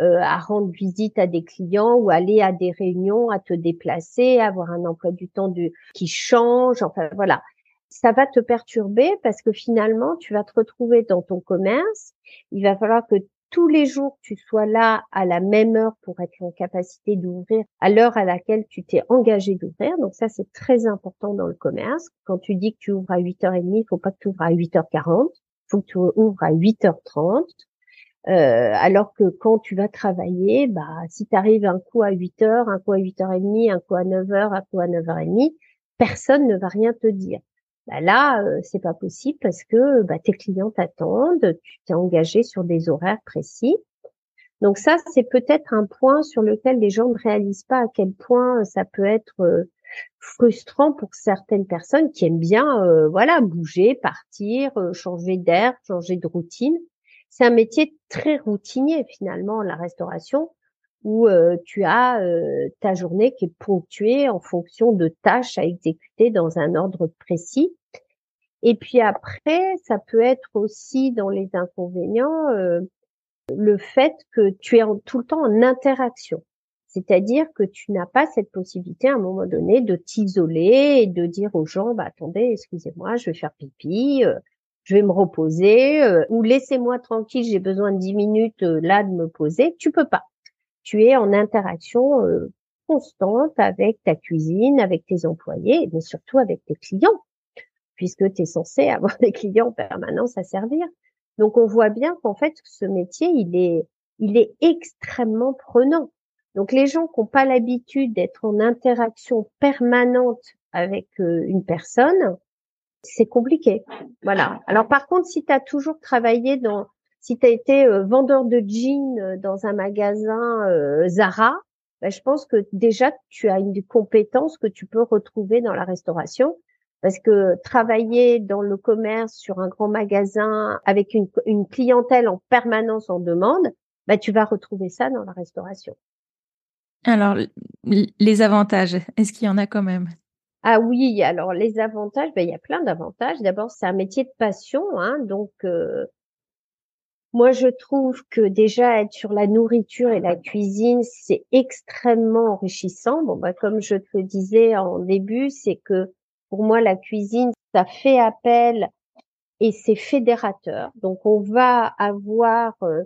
à rendre visite à des clients ou aller à des réunions, à te déplacer, avoir un emploi du temps qui change. Enfin voilà, ça va te perturber parce que finalement, tu vas te retrouver dans ton commerce. Il va falloir que tous les jours, tu sois là à la même heure pour être en capacité d'ouvrir à l'heure à laquelle tu t'es engagé d'ouvrir. Donc ça, c'est très important dans le commerce. Quand tu dis que tu ouvres à 8h30, il faut pas que tu ouvres à 8h40. Il faut que tu ouvres à 8h30. Euh, alors que quand tu vas travailler, bah, si tu arrives un coup à 8h, un coup à 8h30, un coup à 9h, un coup à 9h30, personne ne va rien te dire. Bah là, euh, c'est pas possible parce que bah, tes clients t'attendent, tu t'es engagé sur des horaires précis. Donc ça, c'est peut-être un point sur lequel les gens ne réalisent pas à quel point ça peut être euh, frustrant pour certaines personnes qui aiment bien, euh, voilà, bouger, partir, changer d'air, changer de routine. C'est un métier très routinier finalement, la restauration où euh, tu as euh, ta journée qui est ponctuée en fonction de tâches à exécuter dans un ordre précis. Et puis après, ça peut être aussi dans les inconvénients euh, le fait que tu es tout le temps en interaction. C'est-à-dire que tu n'as pas cette possibilité à un moment donné de t'isoler et de dire aux gens, bah, attendez, excusez-moi, je vais faire pipi, je vais me reposer, ou laissez-moi tranquille, j'ai besoin de 10 minutes là de me poser. Tu peux pas tu es en interaction euh, constante avec ta cuisine, avec tes employés, mais surtout avec tes clients, puisque tu es censé avoir des clients en permanence à servir. Donc on voit bien qu'en fait ce métier il est il est extrêmement prenant. Donc les gens qui n'ont pas l'habitude d'être en interaction permanente avec euh, une personne, c'est compliqué. Voilà. Alors par contre, si tu as toujours travaillé dans si tu as été euh, vendeur de jeans euh, dans un magasin euh, Zara, ben, je pense que déjà tu as une compétence que tu peux retrouver dans la restauration. Parce que travailler dans le commerce sur un grand magasin avec une, une clientèle en permanence en demande, ben, tu vas retrouver ça dans la restauration. Alors, les avantages, est-ce qu'il y en a quand même? Ah oui, alors les avantages, ben, il y a plein d'avantages. D'abord, c'est un métier de passion, hein, donc moi, je trouve que déjà être sur la nourriture et la cuisine, c'est extrêmement enrichissant. Bon, bah, comme je te le disais en début, c'est que pour moi, la cuisine, ça fait appel et c'est fédérateur. Donc, on va avoir euh,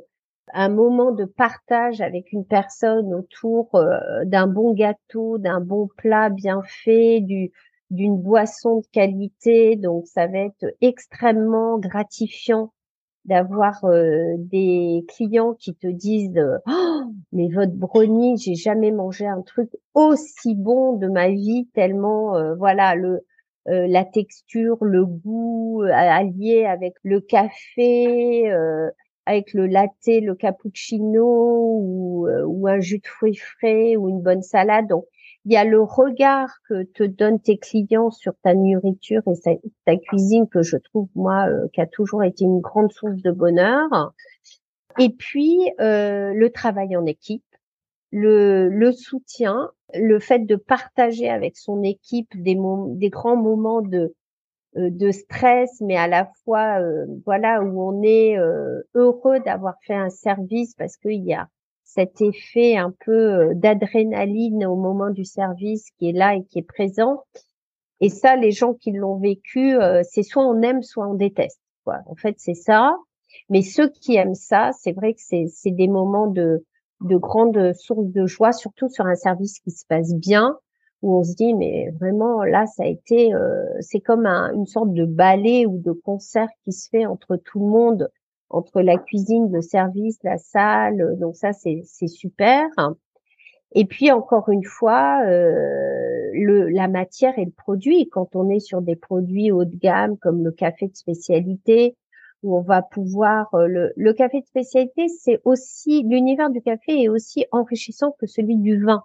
un moment de partage avec une personne autour euh, d'un bon gâteau, d'un bon plat bien fait, du, d'une boisson de qualité. Donc, ça va être extrêmement gratifiant d'avoir euh, des clients qui te disent oh, mais votre brownie j'ai jamais mangé un truc aussi bon de ma vie tellement euh, voilà le euh, la texture le goût allié avec le café avec le latte le cappuccino ou, ou un jus de fruits frais ou une bonne salade donc il y a le regard que te donnent tes clients sur ta nourriture et ta cuisine que je trouve moi euh, qui a toujours été une grande source de bonheur. Et puis euh, le travail en équipe, le, le, soutien, le fait de partager avec son équipe des, des grands moments de euh, de stress, mais à la fois voilà où on est heureux d'avoir fait un service parce qu'il y a cet effet un peu euh, d'adrénaline au moment du service qui est là et qui est présent. Et ça, les gens qui l'ont vécu, euh, c'est soit on aime, soit on déteste. Quoi. En fait, c'est ça. Mais ceux qui aiment ça, c'est vrai que c'est, c'est des moments de, de grande source de joie, surtout sur un service qui se passe bien, où on se dit mais vraiment là, ça a été, euh, c'est comme un, une sorte de ballet ou de concert qui se fait entre tout le monde entre la cuisine, le service, la salle. Donc ça, c'est super. Et puis encore une fois, euh, le, la matière et le produit. Quand on est sur des produits haut de gamme comme le café de spécialité, où on va pouvoir euh, le, le café de spécialité, c'est aussi l'univers du café est aussi enrichissant que celui du vin.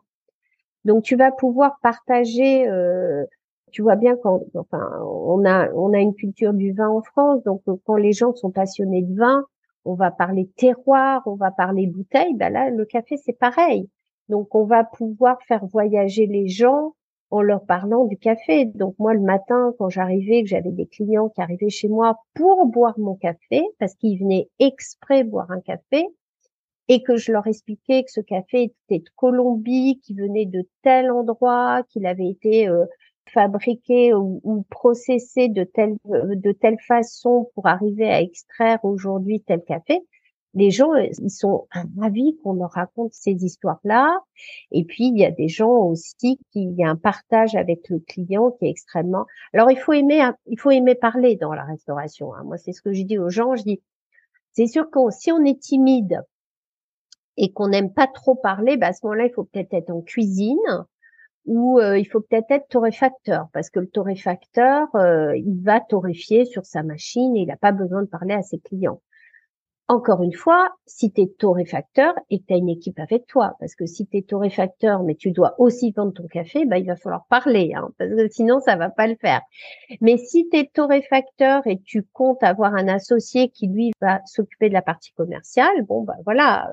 Donc tu vas pouvoir partager euh, tu vois bien quand, on a, on a une culture du vin en France, donc euh, quand les gens sont passionnés de vin, on va parler terroir, on va parler bouteille, ben là, le café, c'est pareil. Donc, on va pouvoir faire voyager les gens en leur parlant du café. Donc moi, le matin, quand j'arrivais, que j'avais des clients qui arrivaient chez moi pour boire mon café, parce qu'ils venaient exprès boire un café, et que je leur expliquais que ce café était de Colombie, qui venait de tel endroit, qu'il avait été euh, fabriqué ou, ou, processé de telle de telle façon pour arriver à extraire aujourd'hui tel café, les gens, euh, ils sont ravis qu'on leur raconte ces histoires-là. Et puis, il y a des gens aussi qui, il y a un partage avec le client qui est extrêmement. Alors, il faut aimer, il faut aimer parler dans la restauration. Hein. Moi, c'est ce que je dis aux gens. Je dis, c'est sûr que si on est timide et qu'on n'aime pas trop parler, bah, à ce moment-là, il faut peut-être être en cuisine ou euh, il faut peut-être être torréfacteur parce que le torréfacteur, euh, il va torréfier sur sa machine et il n'a pas besoin de parler à ses clients encore une fois, si tu es torréfacteur et tu as une équipe avec toi, parce que si tu es torréfacteur, mais tu dois aussi vendre ton café, bah, il va falloir parler, hein, parce que sinon, ça va pas le faire. Mais si tu es torréfacteur et tu comptes avoir un associé qui, lui, va s'occuper de la partie commerciale, bon, bah voilà.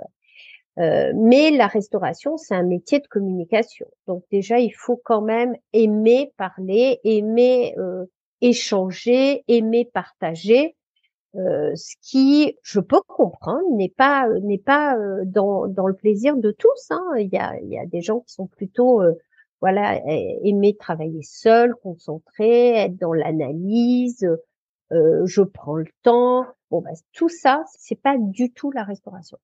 Euh, mais la restauration, c'est un métier de communication. Donc déjà, il faut quand même aimer parler, aimer euh, échanger, aimer partager euh, ce qui, je peux comprendre, n'est pas n'est pas euh, dans, dans le plaisir de tous. Hein. Il y a il y a des gens qui sont plutôt euh, voilà aimer travailler seul, concentré, être dans l'analyse. je prends le temps. Bon, bah, tout ça, c'est pas du tout la restauration.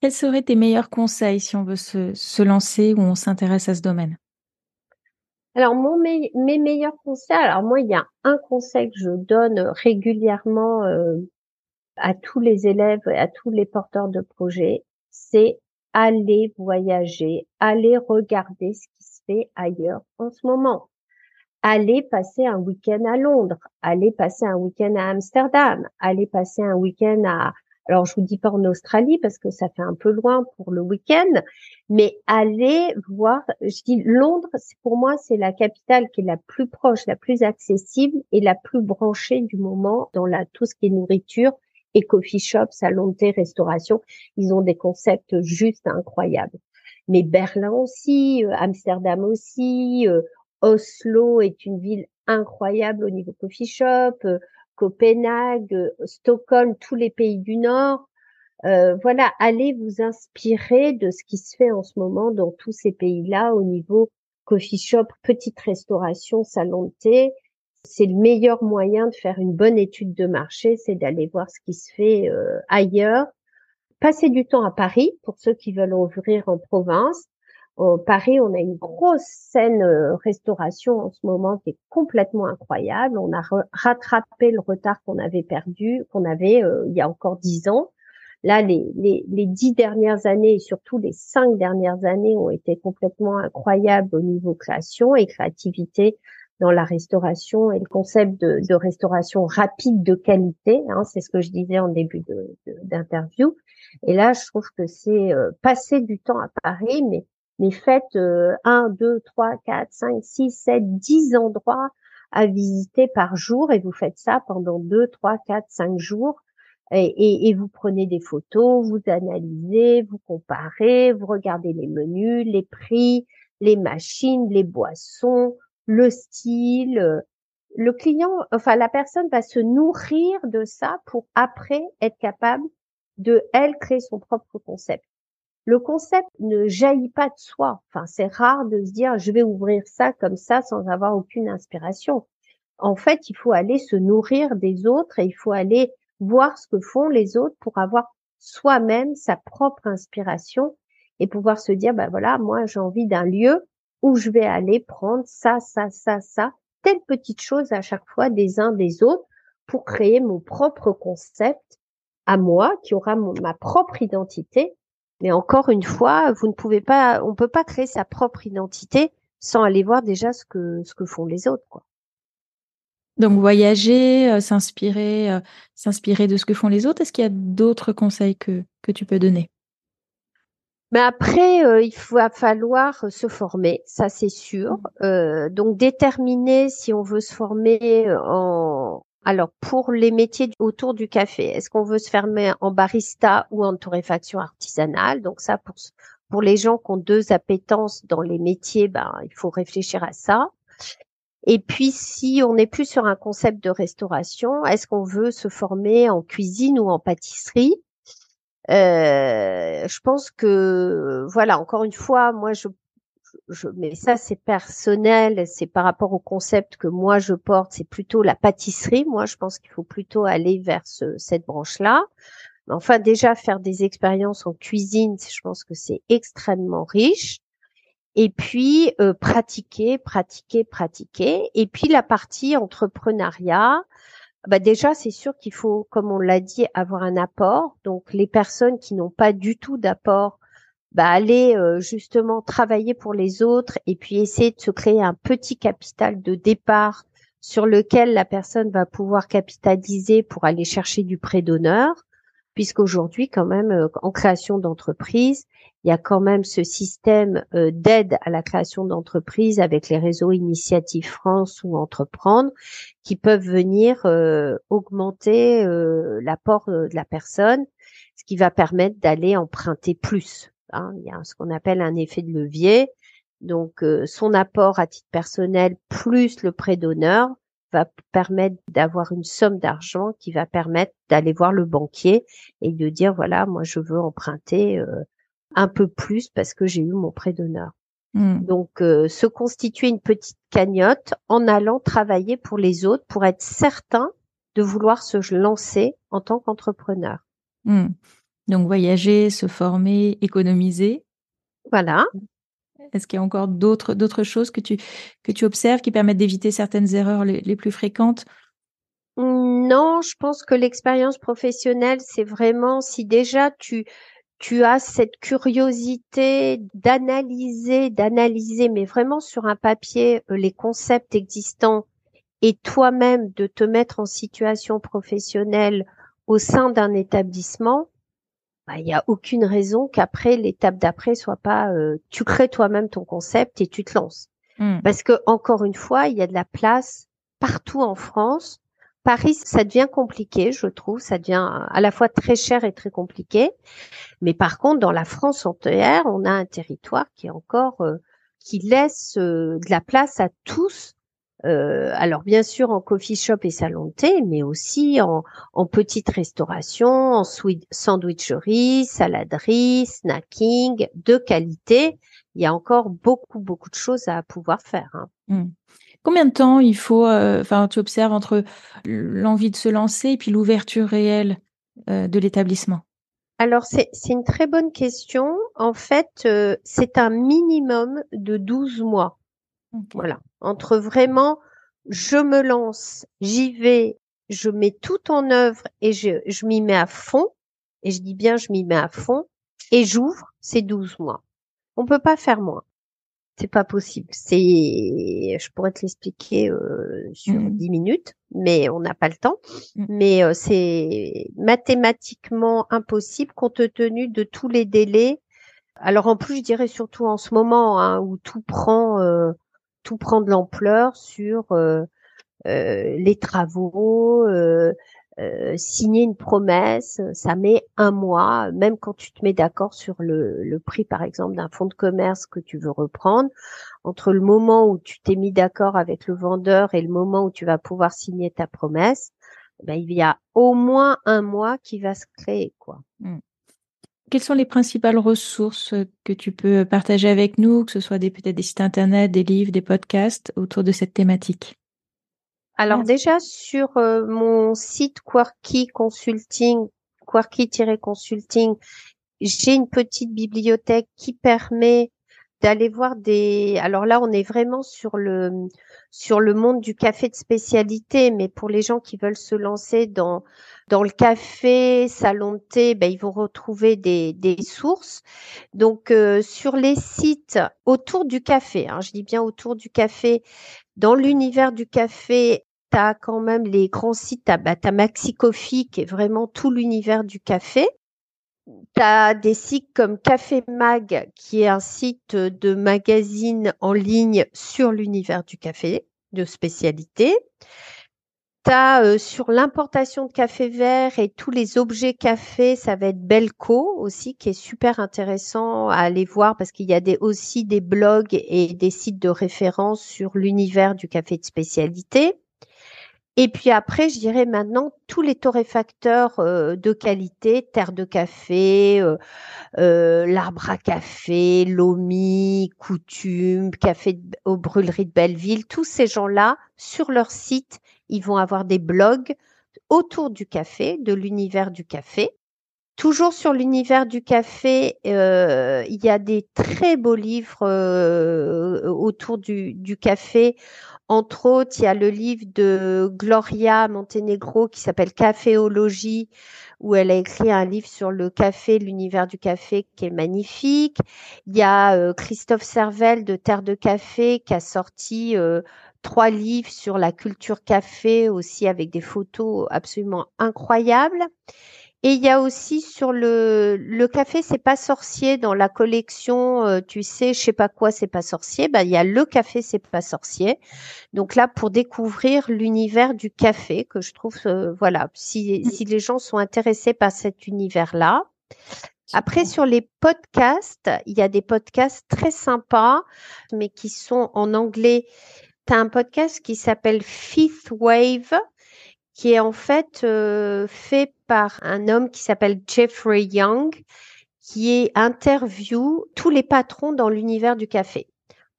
Quels seraient tes meilleurs conseils si on veut se, lancer ou on s'intéresse à ce domaine? Alors, mes meilleurs conseils, alors moi, il y a un conseil que je donne régulièrement euh, à tous les élèves et à tous les porteurs de projets, c'est aller voyager, aller regarder ce qui se fait ailleurs en ce moment. Aller passer un week-end à Londres, aller passer un week-end à Amsterdam, aller passer un week-end à, alors, je vous dis pas en Australie parce que ça fait un peu loin pour le week-end, mais allez voir. Je dis Londres, pour moi, c'est la capitale qui est la plus proche, la plus accessible et la plus branchée du moment dans la tout ce qui est nourriture et coffee shop, salon de thé, restauration. Ils ont des concepts juste incroyables. Mais Berlin aussi, euh, Amsterdam aussi, euh, Oslo est une ville incroyable au niveau coffee shop. Copenhague, Stockholm, tous les pays du Nord. Euh, voilà, allez vous inspirer de ce qui se fait en ce moment dans tous ces pays-là au niveau coffee shop, petite restauration, salon de thé. C'est le meilleur moyen de faire une bonne étude de marché, c'est d'aller voir ce qui se fait euh, ailleurs. Passez du temps à Paris pour ceux qui veulent ouvrir en province. Au Paris, on a une grosse scène euh, restauration en ce moment qui est complètement incroyable. On a rattrapé le retard qu'on avait perdu, qu'on avait euh, il y a encore dix ans. Là, les, les, les, dix dernières années et surtout les cinq dernières années ont été complètement incroyables au niveau création et créativité dans la restauration et le concept de, de restauration rapide de qualité. Hein, c'est ce que je disais en début d'interview. et là, je trouve que c'est euh, passer du temps à Paris, mais mais faites euh, 1, 2, 3, 4, 5, 6, 7, 10 endroits à visiter par jour et vous faites ça pendant 2, 3, 4, 5 jours et, et, et, vous prenez des photos, vous analysez, vous comparez, vous regardez les menus, les prix, les machines, les boissons, le style. Le client, enfin la personne va se nourrir de ça pour après être capable de, elle, créer son propre concept le concept ne jaillit pas de soi. Enfin, c'est rare de se dire je vais ouvrir ça comme ça sans avoir aucune inspiration. En fait, il faut aller se nourrir des autres et il faut aller voir ce que font les autres pour avoir soi-même sa propre inspiration et pouvoir se dire ben voilà, moi j'ai envie d'un lieu où je vais aller prendre ça, ça, ça, ça, telle petite chose à chaque fois des uns des autres pour créer mon propre concept à moi qui aura ma propre identité mais encore une fois, vous ne pouvez pas, on peut pas créer sa propre identité sans aller voir déjà ce que ce que font les autres, quoi. Donc voyager, euh, s'inspirer, euh, s'inspirer de ce que font les autres. Est-ce qu'il y a d'autres conseils que que tu peux donner? Mais après, euh, il va falloir se former, ça c'est sûr. Mmh. donc déterminer si on veut se former en alors, pour les métiers autour du café, est-ce qu'on veut se fermer en barista ou en torréfaction artisanale? Donc ça, pour, pour les gens qui ont deux appétences dans les métiers, ben, il faut réfléchir à ça. Et puis, si on n'est plus sur un concept de restauration, est-ce qu'on veut se former en cuisine ou en pâtisserie? Euh, Je pense que, voilà, encore une fois, moi, je, je mais ça, c'est personnel, c'est par rapport au concept que moi je porte, c'est plutôt la pâtisserie. Moi, je pense qu'il faut plutôt aller vers ce, cette branche-là. Enfin, déjà faire des expériences en cuisine, je pense que c'est extrêmement riche et puis euh, pratiquer, pratiquer, pratiquer. Et puis la partie entrepreneuriat, bah déjà c'est sûr qu'il faut, comme on l'a dit, avoir un apport. Donc les personnes qui n'ont pas du tout d'apport, bah aller euh, justement travailler pour les autres et puis essayer de se créer un petit capital de départ sur lequel la personne va pouvoir capitaliser pour aller chercher du prêt d'honneur puisqu'aujourd'hui, quand même, euh, en création d'entreprise, il y a quand même ce système euh, d'aide à la création d'entreprise avec les réseaux Initiative France ou Entreprendre qui peuvent venir euh, augmenter l'apport de la personne, ce qui va permettre d'aller emprunter plus. Hein. Il y a ce qu'on appelle un effet de levier. Donc, son apport à titre personnel plus le prêt d'honneur va permettre d'avoir une somme d'argent qui va permettre d'aller voir le banquier et de dire voilà moi je veux emprunter euh, un peu plus parce que j'ai eu mon prêt d'honneur. Mmh. Donc euh, se constituer une petite cagnotte en allant travailler pour les autres pour être certain de vouloir se lancer en tant qu'entrepreneur. Mmh. Donc voyager, se former, économiser. Voilà. Est-ce qu'il y a encore d'autres d'autres choses que tu que tu observes qui permettent d'éviter certaines erreurs les, plus fréquentes? Non, je pense que l'expérience professionnelle, c'est vraiment si déjà tu tu as cette curiosité d'analyser, d'analyser, mais vraiment sur un papier euh, les concepts existants et toi-même de te mettre en situation professionnelle au sein d'un établissement, il n'y a aucune raison qu'après l'étape d'après soit pas euh, tu crées toi-même ton concept et tu te lances. Hmm. Parce que encore une fois, il y a de la place partout en France. Paris, ça devient compliqué, je trouve, ça devient à la fois très cher et très compliqué. Mais par contre, dans la France entière, on a un territoire qui est encore euh, qui laisse euh, de la place à tous euh, alors bien sûr en coffee shop et salon de thé, mais aussi en, en petite restauration, en sandwicherie, saladerie, snacking de qualité. Il y a encore beaucoup beaucoup de choses à pouvoir faire. Hein. Mmh. Combien de temps il faut, euh, enfin tu observes entre l'envie de se lancer et puis l'ouverture réelle euh, de l'établissement? Alors c'est une très bonne question. En fait, c'est un minimum de 12 mois. Voilà. Entre vraiment, je me lance, j'y vais, je mets tout en œuvre et je, je m'y mets à fond. Et je dis bien, je m'y mets à fond et j'ouvre, c'est 12 mois. On peut pas faire moins. C'est pas possible. C'est, je pourrais te l'expliquer euh, sur mmh. 10 minutes, mais on n'a pas le temps. Mmh. Mais euh, c'est mathématiquement impossible compte tenu de tous les délais. Alors en plus, je dirais surtout en ce moment hein, où tout prend euh, tout prend de l'ampleur sur euh, euh, les travaux, euh, signer une promesse, ça met un mois, même quand tu te mets d'accord sur le, le, prix, par exemple, d'un fonds de commerce que tu veux reprendre, entre le moment où tu t'es mis d'accord avec le vendeur et le moment où tu vas pouvoir signer ta promesse, ben, il y a au moins un mois qui va se créer, quoi. Mmh. Quelles sont les principales ressources que tu peux partager avec nous, que ce soit des peut-être des sites internet, des livres, des podcasts autour de cette thématique? Alors déjà sur euh, mon site Quarky Consulting, Quarky-consulting, j'ai une petite bibliothèque qui permet d'aller voir des. Alors là, on est vraiment sur le sur le monde du café de spécialité, mais pour les gens qui veulent se lancer dans dans le café, salon de thé, ben, ils vont retrouver des, des sources. Donc euh, sur les sites autour du café, hein, je dis bien autour du café, dans l'univers du café, tu as quand même les grands sites, tu as, bah, Maxi Coffee qui est vraiment tout l'univers du café. Tu as des sites comme Café Mag, qui est un site de magazine en ligne sur l'univers du café, de spécialité. T'as sur l'importation de café vert et tous les objets café, ça va être Belco aussi, qui est super intéressant à aller voir parce qu'il y a des, aussi des blogs et des sites de référence sur l'univers du café de spécialité. Et puis après, je dirais maintenant tous les torréfacteurs de qualité, terre de café, euh, l'arbre à café, Lomi, Coutume, café aux brûleries de Belleville, tous ces gens-là, sur leur site, ils vont avoir des blogs autour du café, de l'univers du café. Toujours sur l'univers du café, euh, il y a des très beaux livres euh, autour du, café. Entre autres, il y a le livre de Gloria Montenegro qui s'appelle Caféologie, où elle a écrit un livre sur le café, l'univers du café, qui est magnifique. Il y a euh, Christophe Servel de Terre de Café qui a sorti trois livres sur la culture café aussi avec des photos absolument incroyables. Et il y a aussi sur le le café c'est pas sorcier dans la collection euh, tu sais je sais pas quoi c'est pas sorcier bah il y a le café c'est pas sorcier. Donc là pour découvrir l'univers du café que je trouve euh, voilà si si les gens sont intéressés par cet univers là. Après, sur les podcasts, il y a des podcasts très sympas, mais qui sont en anglais. Tu as un podcast qui s'appelle Fifth Wave, qui est en fait euh, fait par un homme qui s'appelle Jeffrey Young, qui interview tous les patrons dans l'univers du café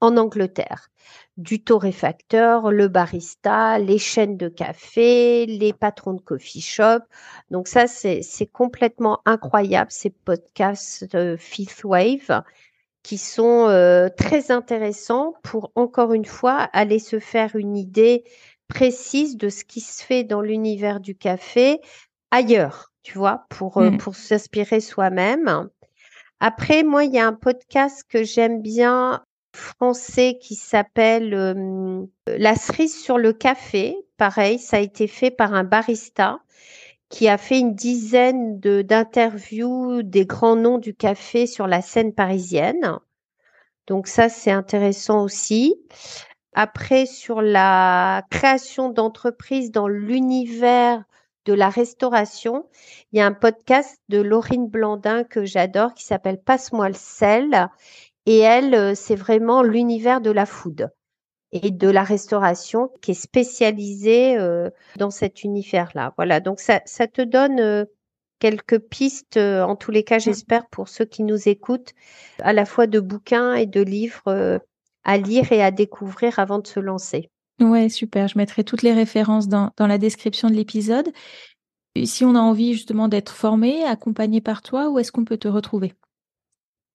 en Angleterre. Du torréfacteur, le barista, les chaînes de café, les patrons de coffee shop. Donc ça, c'est complètement incroyable, ces podcasts de Fifth Wave qui sont euh, très intéressants pour, encore une fois, aller se faire une idée précise de ce qui se fait dans l'univers du café ailleurs, tu vois, pour, euh, mmh. pour s'inspirer soi-même. Après, moi, il y a un podcast que j'aime bien français qui s'appelle La cerise sur le café. Pareil, ça a été fait par un barista qui a fait une dizaine d'interviews des grands noms du café sur la scène parisienne. Donc ça, c'est intéressant aussi. Après, sur la création d'entreprises dans l'univers de la restauration, il y a un podcast de Laurine Blandin que j'adore qui s'appelle Passe-moi le sel. Et elle, euh, c'est vraiment l'univers de la food et de la restauration qui est spécialisée euh, dans cet univers-là. Voilà, donc ça, ça te donne euh, quelques pistes, en tous les cas, j'espère, pour ceux qui nous écoutent, à la fois de bouquins et de livres à lire et à découvrir avant de se lancer. Ouais, super. Je mettrai toutes les références dans, dans la description de l'épisode. Si on a envie justement d'être formé, accompagné par toi, où est-ce qu'on peut te retrouver?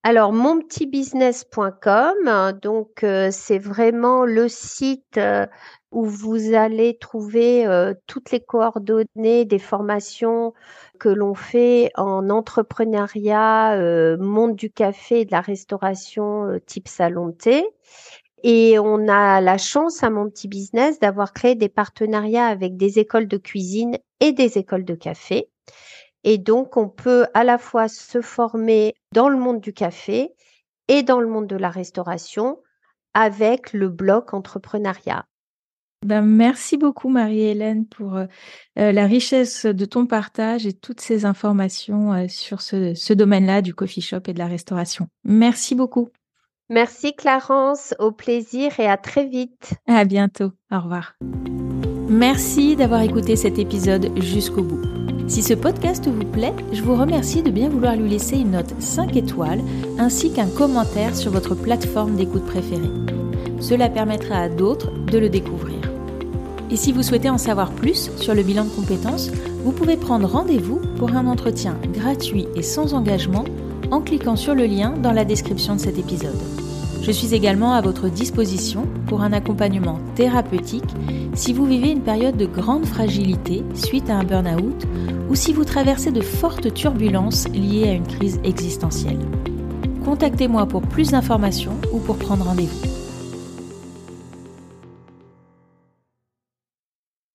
Alors, monpetitbusiness.com, donc euh, c'est vraiment le site euh, où vous allez trouver euh, toutes les coordonnées des formations que l'on fait en entrepreneuriat, monde du café et de la restauration type salon de thé. Et on a la chance à mon business d'avoir créé des partenariats avec des écoles de cuisine et des écoles de café. Et donc, on peut à la fois se former dans le monde du café et dans le monde de la restauration avec le bloc entrepreneuriat. Ben, merci beaucoup Marie-Hélène pour euh, euh, la richesse de ton partage et toutes ces informations euh, sur ce, ce domaine-là du coffee shop et de la restauration. Merci beaucoup. Merci Clarence, au plaisir et à très vite. À bientôt, au revoir. Merci d'avoir écouté cet épisode jusqu'au bout. Si ce podcast vous plaît, je vous remercie de bien vouloir lui laisser une note 5 étoiles ainsi qu'un commentaire sur votre plateforme d'écoute préférée. Cela permettra à d'autres de le découvrir. Et si vous souhaitez en savoir plus sur le bilan de compétences, vous pouvez prendre rendez-vous pour un entretien gratuit et sans engagement en cliquant sur le lien dans la description de cet épisode. Je suis également à votre disposition pour un accompagnement thérapeutique si vous vivez une période de grande fragilité suite à un burn-out ou si vous traversez de fortes turbulences liées à une crise existentielle. Contactez-moi pour plus d'informations ou pour prendre rendez-vous.